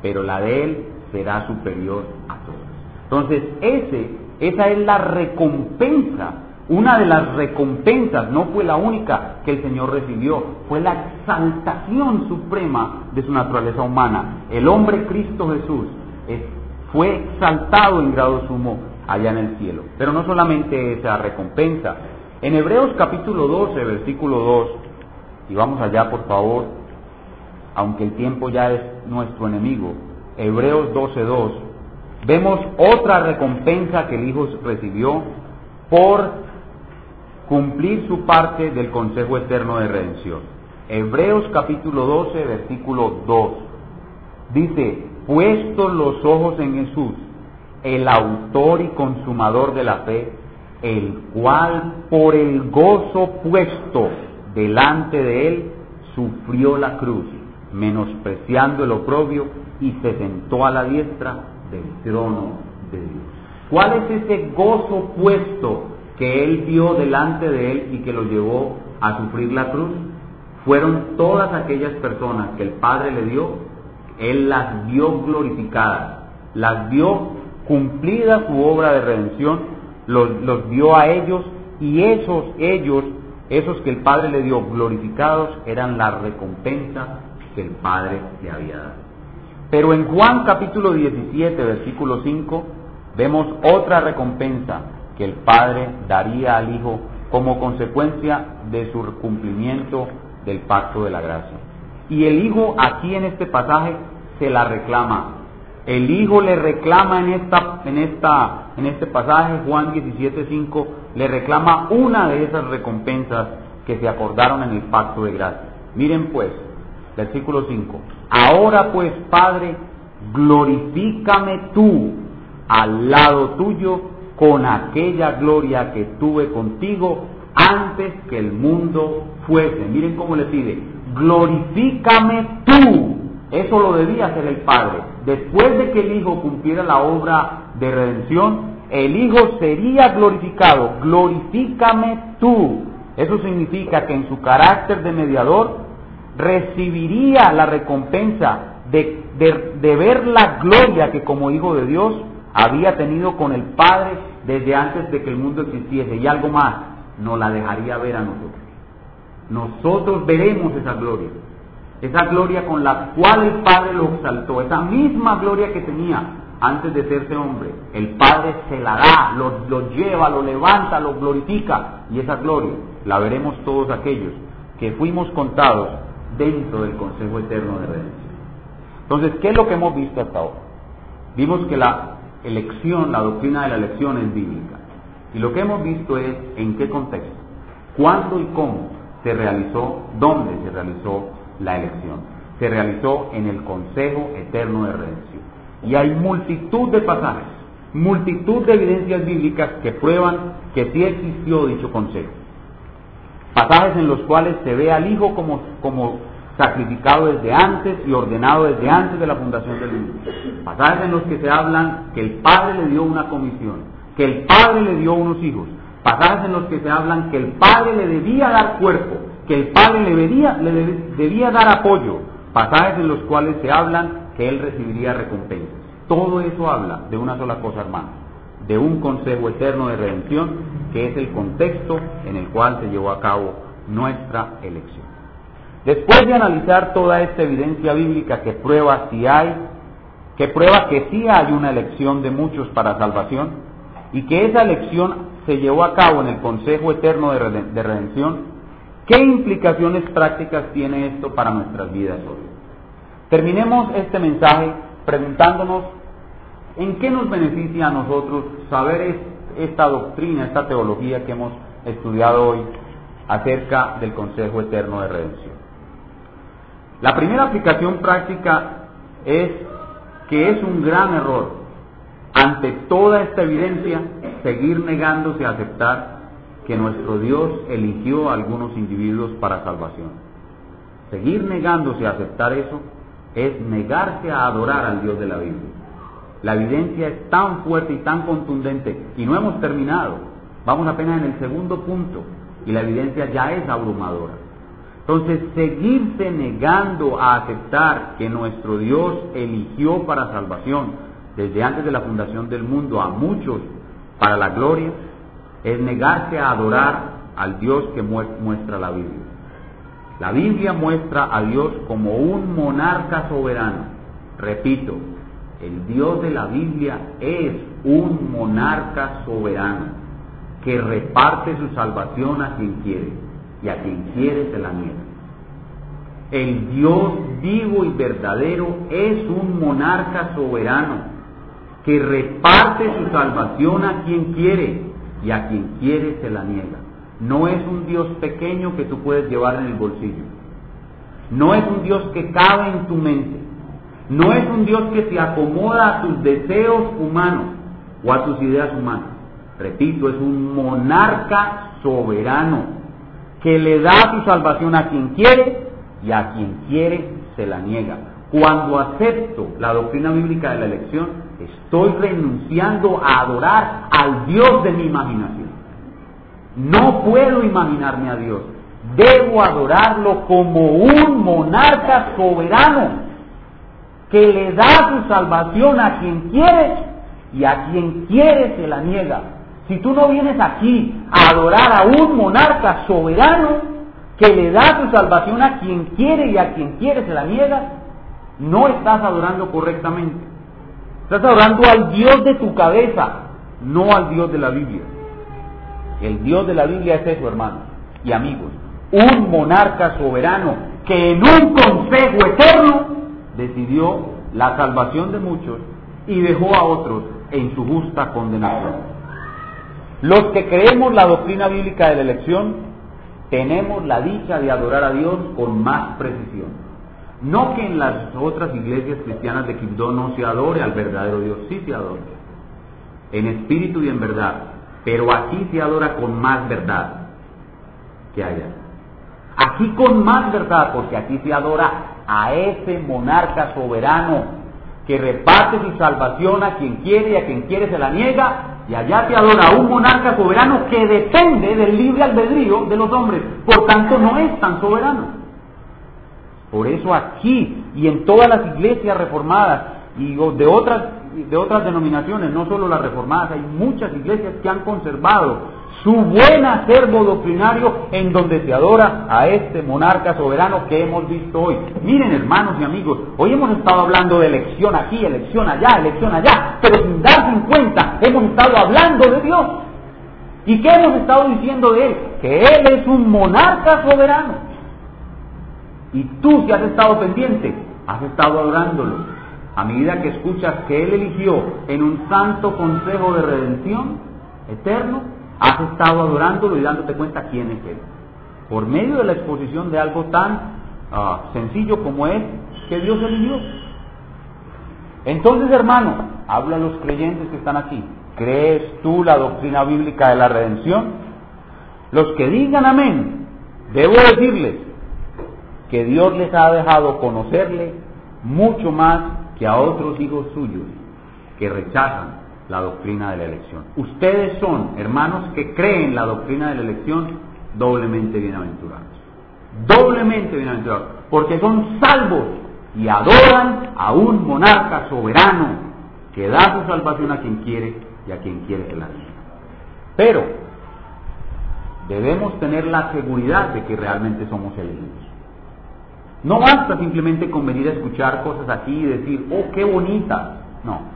pero la de él será superior a todos. Entonces, ese, esa es la recompensa una de las recompensas, no fue la única que el Señor recibió, fue la exaltación suprema de su naturaleza humana. El hombre Cristo Jesús fue exaltado en grado sumo allá en el cielo. Pero no solamente esa recompensa. En Hebreos capítulo 12, versículo 2, y vamos allá por favor, aunque el tiempo ya es nuestro enemigo, Hebreos 12, 2, vemos otra recompensa que el Hijo recibió por cumplir su parte del consejo eterno de redención. Hebreos capítulo 12, versículo 2. Dice, puestos los ojos en Jesús, el autor y consumador de la fe, el cual por el gozo puesto delante de él sufrió la cruz, menospreciando el oprobio y se sentó a la diestra del trono de Dios. ¿Cuál es ese gozo puesto que él vio delante de él y que lo llevó a sufrir la cruz, fueron todas aquellas personas que el Padre le dio, él las vio glorificadas, las vio cumplida su obra de redención, los, vio a ellos y esos, ellos, esos que el Padre le dio glorificados, eran la recompensa que el Padre le había dado. Pero en Juan capítulo 17, versículo 5, vemos otra recompensa que el Padre daría al Hijo como consecuencia de su cumplimiento del pacto de la gracia. Y el Hijo aquí en este pasaje se la reclama. El Hijo le reclama en esta, en esta, en este pasaje, Juan 17:5, le reclama una de esas recompensas que se acordaron en el pacto de gracia. Miren pues, versículo 5. Ahora pues, Padre, glorifícame tú al lado tuyo con aquella gloria que tuve contigo antes que el mundo fuese. Miren cómo le pide, glorifícame tú. Eso lo debía hacer el Padre. Después de que el Hijo cumpliera la obra de redención, el Hijo sería glorificado. Glorifícame tú. Eso significa que en su carácter de mediador recibiría la recompensa de, de, ver la gloria que como Hijo de Dios había tenido con el Padre desde antes de que el mundo existiese. Y algo más, nos la dejaría ver a nosotros. Nosotros veremos esa gloria. Esa gloria con la cual el Padre lo exaltó. Esa misma gloria que tenía antes de serse hombre. El Padre se la da, lo, lo lleva, lo levanta, lo glorifica. Y esa gloria la veremos todos aquellos que fuimos contados dentro del Consejo Eterno de Redención. Entonces, ¿qué es lo que hemos visto hasta ahora? Vimos que la elección, la doctrina de la elección es bíblica. Y lo que hemos visto es en qué contexto, cuándo y cómo se realizó, dónde se realizó la elección. Se realizó en el Consejo Eterno de Redención. Y hay multitud de pasajes, multitud de evidencias bíblicas que prueban que sí existió dicho consejo. Pasajes en los cuales se ve al Hijo como, como sacrificado desde antes y ordenado desde antes de la fundación del mundo. Pasajes en los que se hablan que el Padre le dio una comisión, que el Padre le dio unos hijos. Pasajes en los que se hablan que el Padre le debía dar cuerpo, que el Padre le debía, le debía dar apoyo. Pasajes en los cuales se hablan que Él recibiría recompensas. Todo eso habla de una sola cosa, hermano, de un consejo eterno de redención, que es el contexto en el cual se llevó a cabo nuestra elección. Después de analizar toda esta evidencia bíblica que prueba si hay, que prueba que sí hay una elección de muchos para salvación y que esa elección se llevó a cabo en el Consejo Eterno de Redención, ¿qué implicaciones prácticas tiene esto para nuestras vidas hoy? Terminemos este mensaje preguntándonos en qué nos beneficia a nosotros saber esta doctrina, esta teología que hemos estudiado hoy acerca del Consejo Eterno de Redención. La primera aplicación práctica es que es un gran error, ante toda esta evidencia, seguir negándose a aceptar que nuestro Dios eligió a algunos individuos para salvación. Seguir negándose a aceptar eso es negarse a adorar al Dios de la Biblia. La evidencia es tan fuerte y tan contundente y no hemos terminado. Vamos apenas en el segundo punto y la evidencia ya es abrumadora. Entonces, seguirse negando a aceptar que nuestro Dios eligió para salvación desde antes de la fundación del mundo a muchos para la gloria, es negarse a adorar al Dios que muestra la Biblia. La Biblia muestra a Dios como un monarca soberano. Repito, el Dios de la Biblia es un monarca soberano que reparte su salvación a quien quiere y a quien quiere se la niega. El Dios vivo y verdadero es un monarca soberano que reparte su salvación a quien quiere y a quien quiere se la niega. No es un Dios pequeño que tú puedes llevar en el bolsillo. No es un Dios que cabe en tu mente. No es un Dios que se acomoda a tus deseos humanos o a tus ideas humanas. Repito, es un monarca soberano que le da su salvación a quien quiere y a quien quiere se la niega. Cuando acepto la doctrina bíblica de la elección, estoy renunciando a adorar al Dios de mi imaginación. No puedo imaginarme a Dios. Debo adorarlo como un monarca soberano que le da su salvación a quien quiere y a quien quiere se la niega. Si tú no vienes aquí a adorar a un monarca soberano que le da su salvación a quien quiere y a quien quiere se la niega, no estás adorando correctamente. Estás adorando al Dios de tu cabeza, no al Dios de la Biblia. El Dios de la Biblia es eso, hermanos y amigos. Un monarca soberano que en un consejo eterno decidió la salvación de muchos y dejó a otros en su justa condenación. Los que creemos la doctrina bíblica de la elección, tenemos la dicha de adorar a Dios con más precisión. No que en las otras iglesias cristianas de Quibdó no se adore al verdadero Dios, sí se adora, en espíritu y en verdad, pero aquí se adora con más verdad que allá. Aquí con más verdad, porque aquí se adora a ese monarca soberano que reparte su salvación a quien quiere y a quien quiere se la niega, y allá se adora un monarca soberano que depende del libre albedrío de los hombres, por tanto no es tan soberano. Por eso aquí y en todas las iglesias reformadas y de otras, de otras denominaciones, no solo las reformadas, hay muchas iglesias que han conservado su buen acervo doctrinario en donde se adora a este monarca soberano que hemos visto hoy. Miren hermanos y amigos, hoy hemos estado hablando de elección aquí, elección allá, elección allá, pero sin darse en cuenta hemos estado hablando de Dios. ¿Y qué hemos estado diciendo de Él? Que Él es un monarca soberano. Y tú si has estado pendiente, has estado adorándolo. A medida que escuchas que Él eligió en un santo consejo de redención eterno, has estado adorándolo y dándote cuenta quién es Él. Por medio de la exposición de algo tan ah, sencillo como es que Dios eligió. Entonces, hermano, habla a los creyentes que están aquí. ¿Crees tú la doctrina bíblica de la redención? Los que digan amén, debo decirles, que Dios les ha dejado conocerle mucho más que a otros hijos suyos que rechazan la doctrina de la elección. Ustedes son, hermanos, que creen la doctrina de la elección, doblemente bienaventurados. Doblemente bienaventurados, porque son salvos y adoran a un monarca soberano que da su salvación a quien quiere y a quien quiere que la dé. Pero debemos tener la seguridad de que realmente somos elegidos. No basta simplemente con venir a escuchar cosas aquí y decir, oh, qué bonita. No.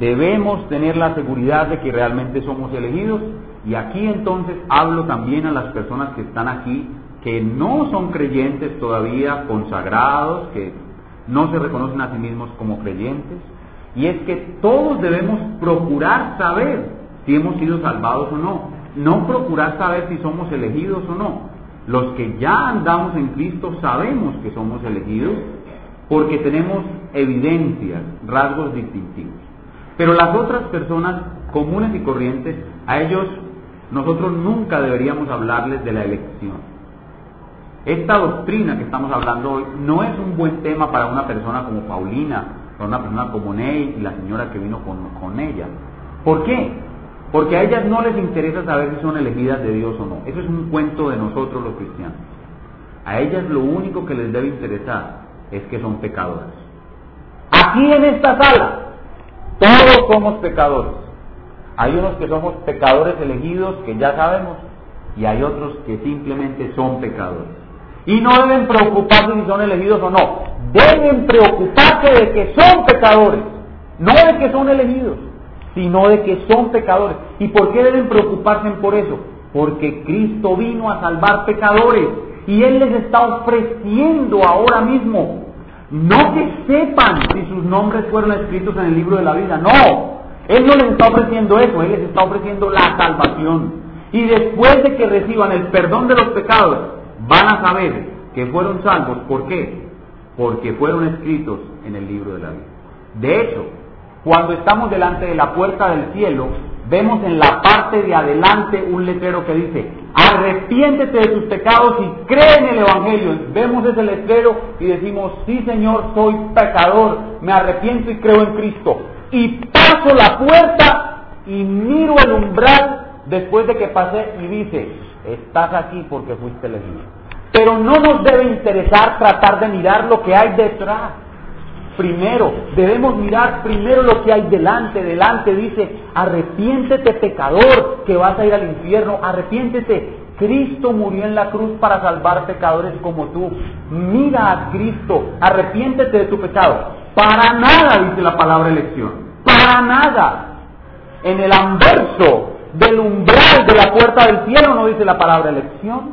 Debemos tener la seguridad de que realmente somos elegidos. Y aquí entonces hablo también a las personas que están aquí, que no son creyentes todavía consagrados, que no se reconocen a sí mismos como creyentes. Y es que todos debemos procurar saber si hemos sido salvados o no. No procurar saber si somos elegidos o no. Los que ya andamos en Cristo sabemos que somos elegidos porque tenemos evidencias, rasgos distintivos. Pero las otras personas comunes y corrientes, a ellos nosotros nunca deberíamos hablarles de la elección. Esta doctrina que estamos hablando hoy no es un buen tema para una persona como Paulina, para una persona como Ney y la señora que vino con, con ella. ¿Por qué? Porque a ellas no les interesa saber si son elegidas de Dios o no. Eso es un cuento de nosotros los cristianos. A ellas lo único que les debe interesar es que son pecadores. Aquí en esta sala, todos somos pecadores. Hay unos que somos pecadores elegidos, que ya sabemos, y hay otros que simplemente son pecadores. Y no deben preocuparse si son elegidos o no. Deben preocuparse de que son pecadores, no de que son elegidos sino de que son pecadores. ¿Y por qué deben preocuparse por eso? Porque Cristo vino a salvar pecadores y Él les está ofreciendo ahora mismo. No que sepan si sus nombres fueron escritos en el libro de la vida, no. Él no les está ofreciendo eso, Él les está ofreciendo la salvación. Y después de que reciban el perdón de los pecados, van a saber que fueron salvos. ¿Por qué? Porque fueron escritos en el libro de la vida. De hecho, cuando estamos delante de la puerta del cielo, vemos en la parte de adelante un letrero que dice, arrepiéntete de tus pecados y cree en el Evangelio. Vemos ese letrero y decimos, sí Señor, soy pecador, me arrepiento y creo en Cristo. Y paso la puerta y miro el umbral después de que pasé y dice, estás aquí porque fuiste elegido. Pero no nos debe interesar tratar de mirar lo que hay detrás primero, debemos mirar primero lo que hay delante. Delante dice, arrepiéntete pecador, que vas a ir al infierno, arrepiéntete. Cristo murió en la cruz para salvar pecadores como tú. Mira a Cristo, arrepiéntete de tu pecado. Para nada, dice la palabra elección. Para nada. En el anverso del umbral de la puerta del cielo, no dice la palabra elección,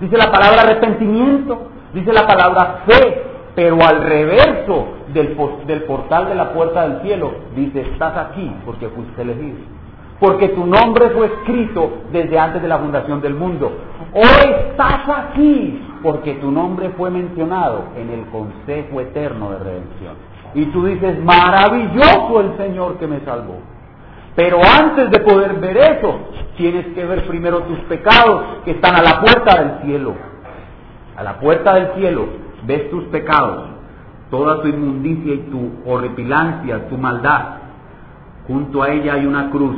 dice la palabra arrepentimiento, dice la palabra fe, pero al reverso del, portal de la puerta del cielo dice, estás aquí porque fuiste elegido porque tu nombre fue escrito desde antes de la fundación del mundo. Hoy estás aquí porque tu nombre fue mencionado en el Consejo Eterno de Redención. Y tú dices, maravilloso el Señor que me salvó. Pero antes de poder ver eso, tienes que ver primero tus pecados que están a la puerta del cielo. A la puerta del cielo ves tus pecados, toda tu inmundicia y tu horripilancia, tu maldad. Junto a ella hay una cruz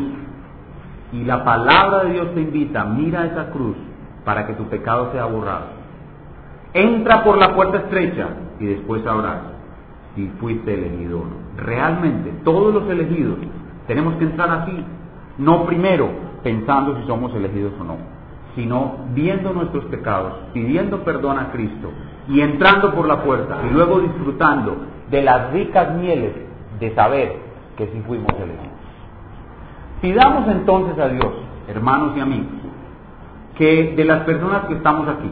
y la palabra de Dios te invita, mira esa cruz para que tu pecado sea borrado. Entra por la puerta estrecha y después sabrás si fuiste elegido o no. Realmente, todos los elegidos tenemos que entrar así, no primero pensando si somos elegidos o no, sino viendo nuestros pecados, pidiendo perdón a Cristo y entrando por la puerta y luego disfrutando de las ricas mieles de saber que sí fuimos elegidos. Pidamos entonces a Dios, hermanos y amigos, que de las personas que estamos aquí,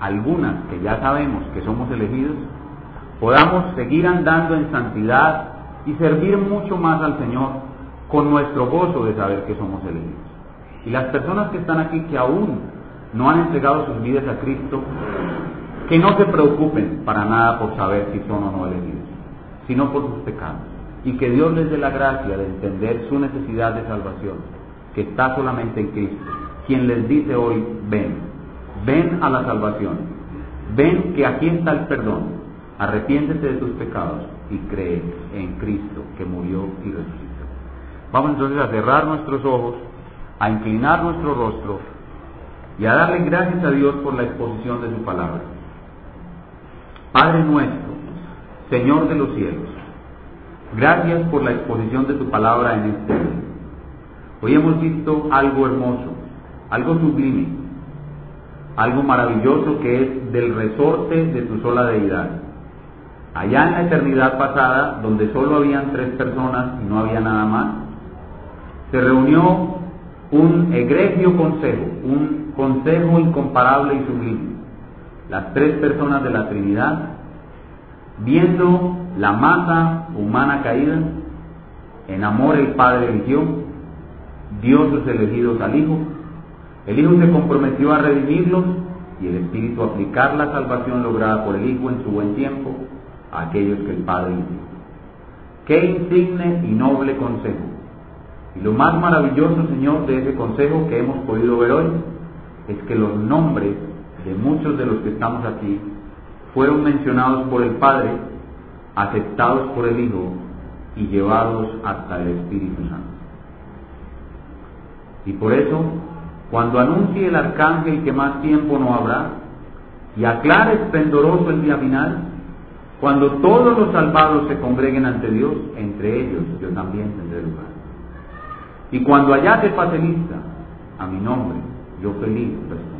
algunas que ya sabemos que somos elegidos, podamos seguir andando en santidad y servir mucho más al Señor con nuestro gozo de saber que somos elegidos. Y las personas que están aquí que aún no han entregado sus vidas a Cristo, que no se preocupen para nada por saber si son o no elegidos, sino por sus pecados y que Dios les dé la gracia de entender su necesidad de salvación, que está solamente en Cristo, quien les dice hoy, ven, ven a la salvación, ven que aquí está el perdón, arrepiéntete de tus pecados y cree en Cristo que murió y resucitó. Vamos entonces a cerrar nuestros ojos, a inclinar nuestro rostro y a darle gracias a Dios por la exposición de su palabra. Padre nuestro, Señor de los cielos, Gracias por la exposición de tu palabra en este día. Hoy hemos visto algo hermoso, algo sublime, algo maravilloso que es del resorte de tu sola deidad. Allá en la eternidad pasada, donde solo habían tres personas y no había nada más, se reunió un egregio consejo, un consejo incomparable y sublime. Las tres personas de la Trinidad, viendo la masa humana caída, en amor el Padre eligió, dio sus elegidos al Hijo, el Hijo se comprometió a redimirlos y el Espíritu a aplicar la salvación lograda por el Hijo en su buen tiempo a aquellos que el Padre eligió. Qué insigne y noble consejo. Y lo más maravilloso, Señor, de ese consejo que hemos podido ver hoy es que los nombres de muchos de los que estamos aquí fueron mencionados por el Padre aceptados por el Hijo y llevados hasta el Espíritu Santo. Y por eso, cuando anuncie el arcángel que más tiempo no habrá, y aclare esplendoroso el día final, cuando todos los salvados se congreguen ante Dios, entre ellos yo también tendré lugar. Y cuando allá te pase a mi nombre, yo feliz responderé.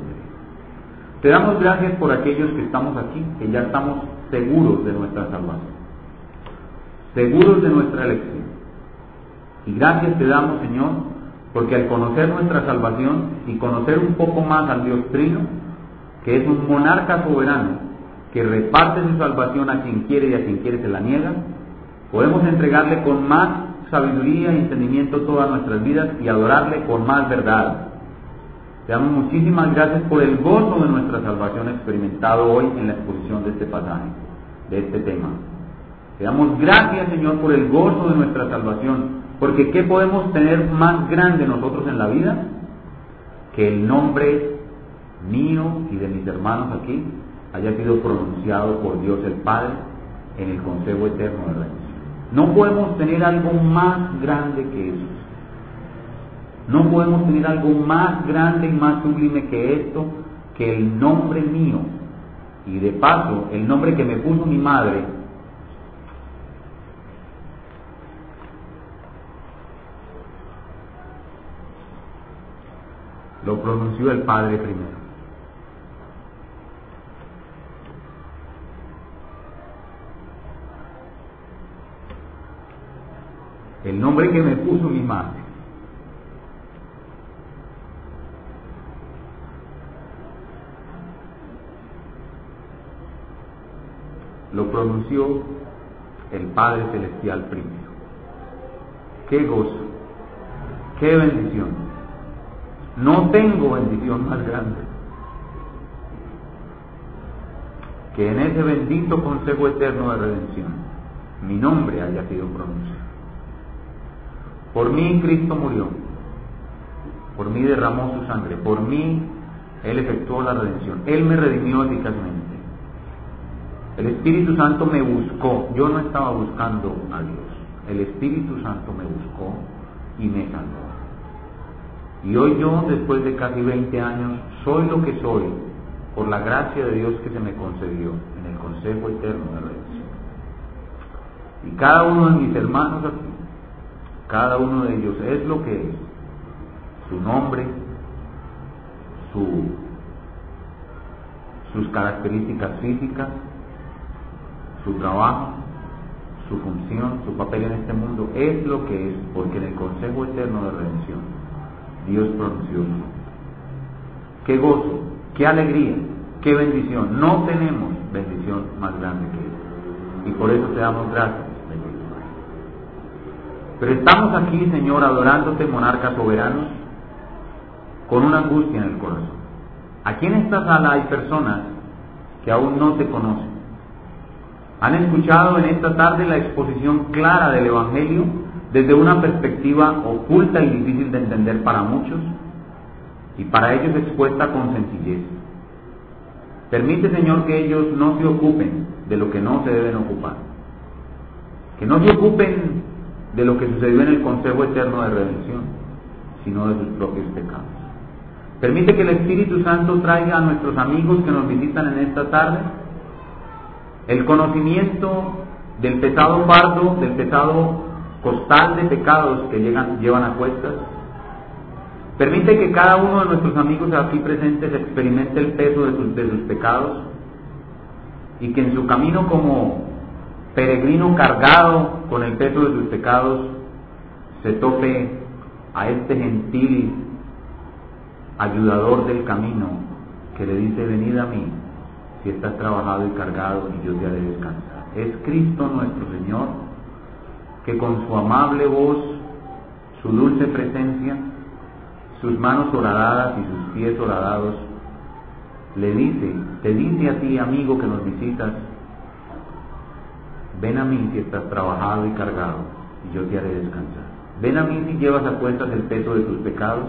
Te damos gracias por aquellos que estamos aquí, que ya estamos seguros de nuestra salvación seguros de nuestra elección. Y gracias te damos, Señor, porque al conocer nuestra salvación y conocer un poco más al Dios Trino, que es un monarca soberano, que reparte su salvación a quien quiere y a quien quiere se la niega, podemos entregarle con más sabiduría y entendimiento todas nuestras vidas y adorarle con más verdad. Te damos muchísimas gracias por el gozo de nuestra salvación experimentado hoy en la exposición de este pasaje, de este tema. Te damos gracias, Señor, por el gozo de nuestra salvación, porque ¿qué podemos tener más grande nosotros en la vida? Que el nombre mío y de mis hermanos aquí haya sido pronunciado por Dios el Padre en el Consejo Eterno de la No podemos tener algo más grande que eso. No podemos tener algo más grande y más sublime que esto, que el nombre mío. Y de paso, el nombre que me puso mi madre Lo pronunció el Padre primero. El nombre que me puso mi madre lo pronunció el Padre Celestial primero. Qué gozo, qué bendición. No tengo bendición más grande que en ese bendito consejo eterno de redención mi nombre haya sido pronunciado. Por mí Cristo murió, por mí derramó su sangre, por mí Él efectuó la redención, Él me redimió eficazmente. El Espíritu Santo me buscó, yo no estaba buscando a Dios, el Espíritu Santo me buscó y me salvó. Y hoy yo, después de casi 20 años, soy lo que soy por la gracia de Dios que se me concedió en el Consejo Eterno de Redención. Y cada uno de mis hermanos aquí, cada uno de ellos es lo que es, su nombre, su, sus características físicas, su trabajo, su función, su papel en este mundo, es lo que es, porque en el Consejo Eterno de Redención Dios pronunció. Qué gozo, qué alegría, qué bendición. No tenemos bendición más grande que esta. Y por eso te damos gracias, Pero estamos aquí, Señor, adorándote, monarca soberano, con una angustia en el corazón. Aquí en esta sala hay personas que aún no te conocen. Han escuchado en esta tarde la exposición clara del Evangelio desde una perspectiva oculta y difícil de entender para muchos y para ellos expuesta con sencillez. Permite, Señor, que ellos no se ocupen de lo que no se deben ocupar. Que no se ocupen de lo que sucedió en el Consejo Eterno de Redención, sino de sus propios pecados. Permite que el Espíritu Santo traiga a nuestros amigos que nos visitan en esta tarde el conocimiento del pesado fardo, del pesado costal de pecados que llevan a cuestas. Permite que cada uno de nuestros amigos aquí presentes experimente el peso de sus, de sus pecados y que en su camino como peregrino cargado con el peso de sus pecados se tope a este gentil ayudador del camino que le dice venid a mí si estás trabajado y cargado y yo te haré descansar. Es Cristo nuestro Señor que con su amable voz, su dulce presencia, sus manos horadadas y sus pies horadados, le dice, te dice a ti amigo que nos visitas, ven a mí si estás trabajado y cargado y yo te haré descansar. Ven a mí si llevas a cuestas el peso de tus pecados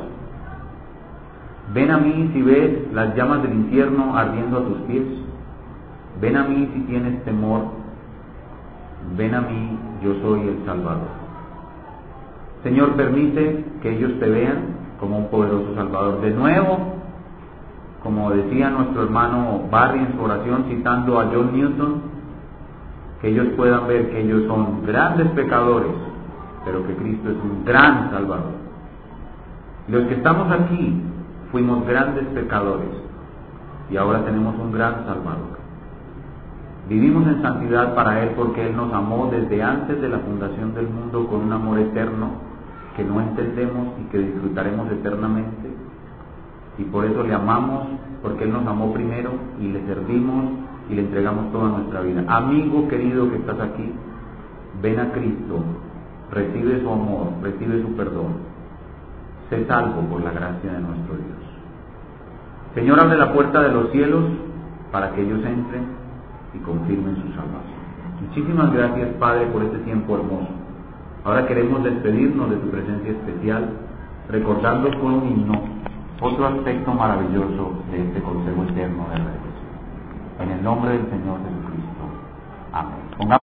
Ven a mí si ves las llamas del infierno ardiendo a tus pies. Ven a mí si tienes temor. Ven a mí, yo soy el Salvador. Señor, permite que ellos te vean como un poderoso Salvador. De nuevo, como decía nuestro hermano Barry en su oración citando a John Newton, que ellos puedan ver que ellos son grandes pecadores, pero que Cristo es un gran Salvador. Los que estamos aquí Fuimos grandes pecadores y ahora tenemos un gran Salvador. Vivimos en santidad para Él porque Él nos amó desde antes de la fundación del mundo con un amor eterno que no entendemos y que disfrutaremos eternamente. Y por eso le amamos, porque Él nos amó primero y le servimos y le entregamos toda nuestra vida. Amigo querido que estás aquí, ven a Cristo, recibe su amor, recibe su perdón sé salvo por la gracia de nuestro Dios. Señor, abre la puerta de los cielos para que ellos entren y confirmen su salvación. Muchísimas gracias, Padre, por este tiempo hermoso. Ahora queremos despedirnos de tu presencia especial, recordando con un himno otro aspecto maravilloso de este consejo eterno de la En el nombre del Señor Jesucristo. Amén.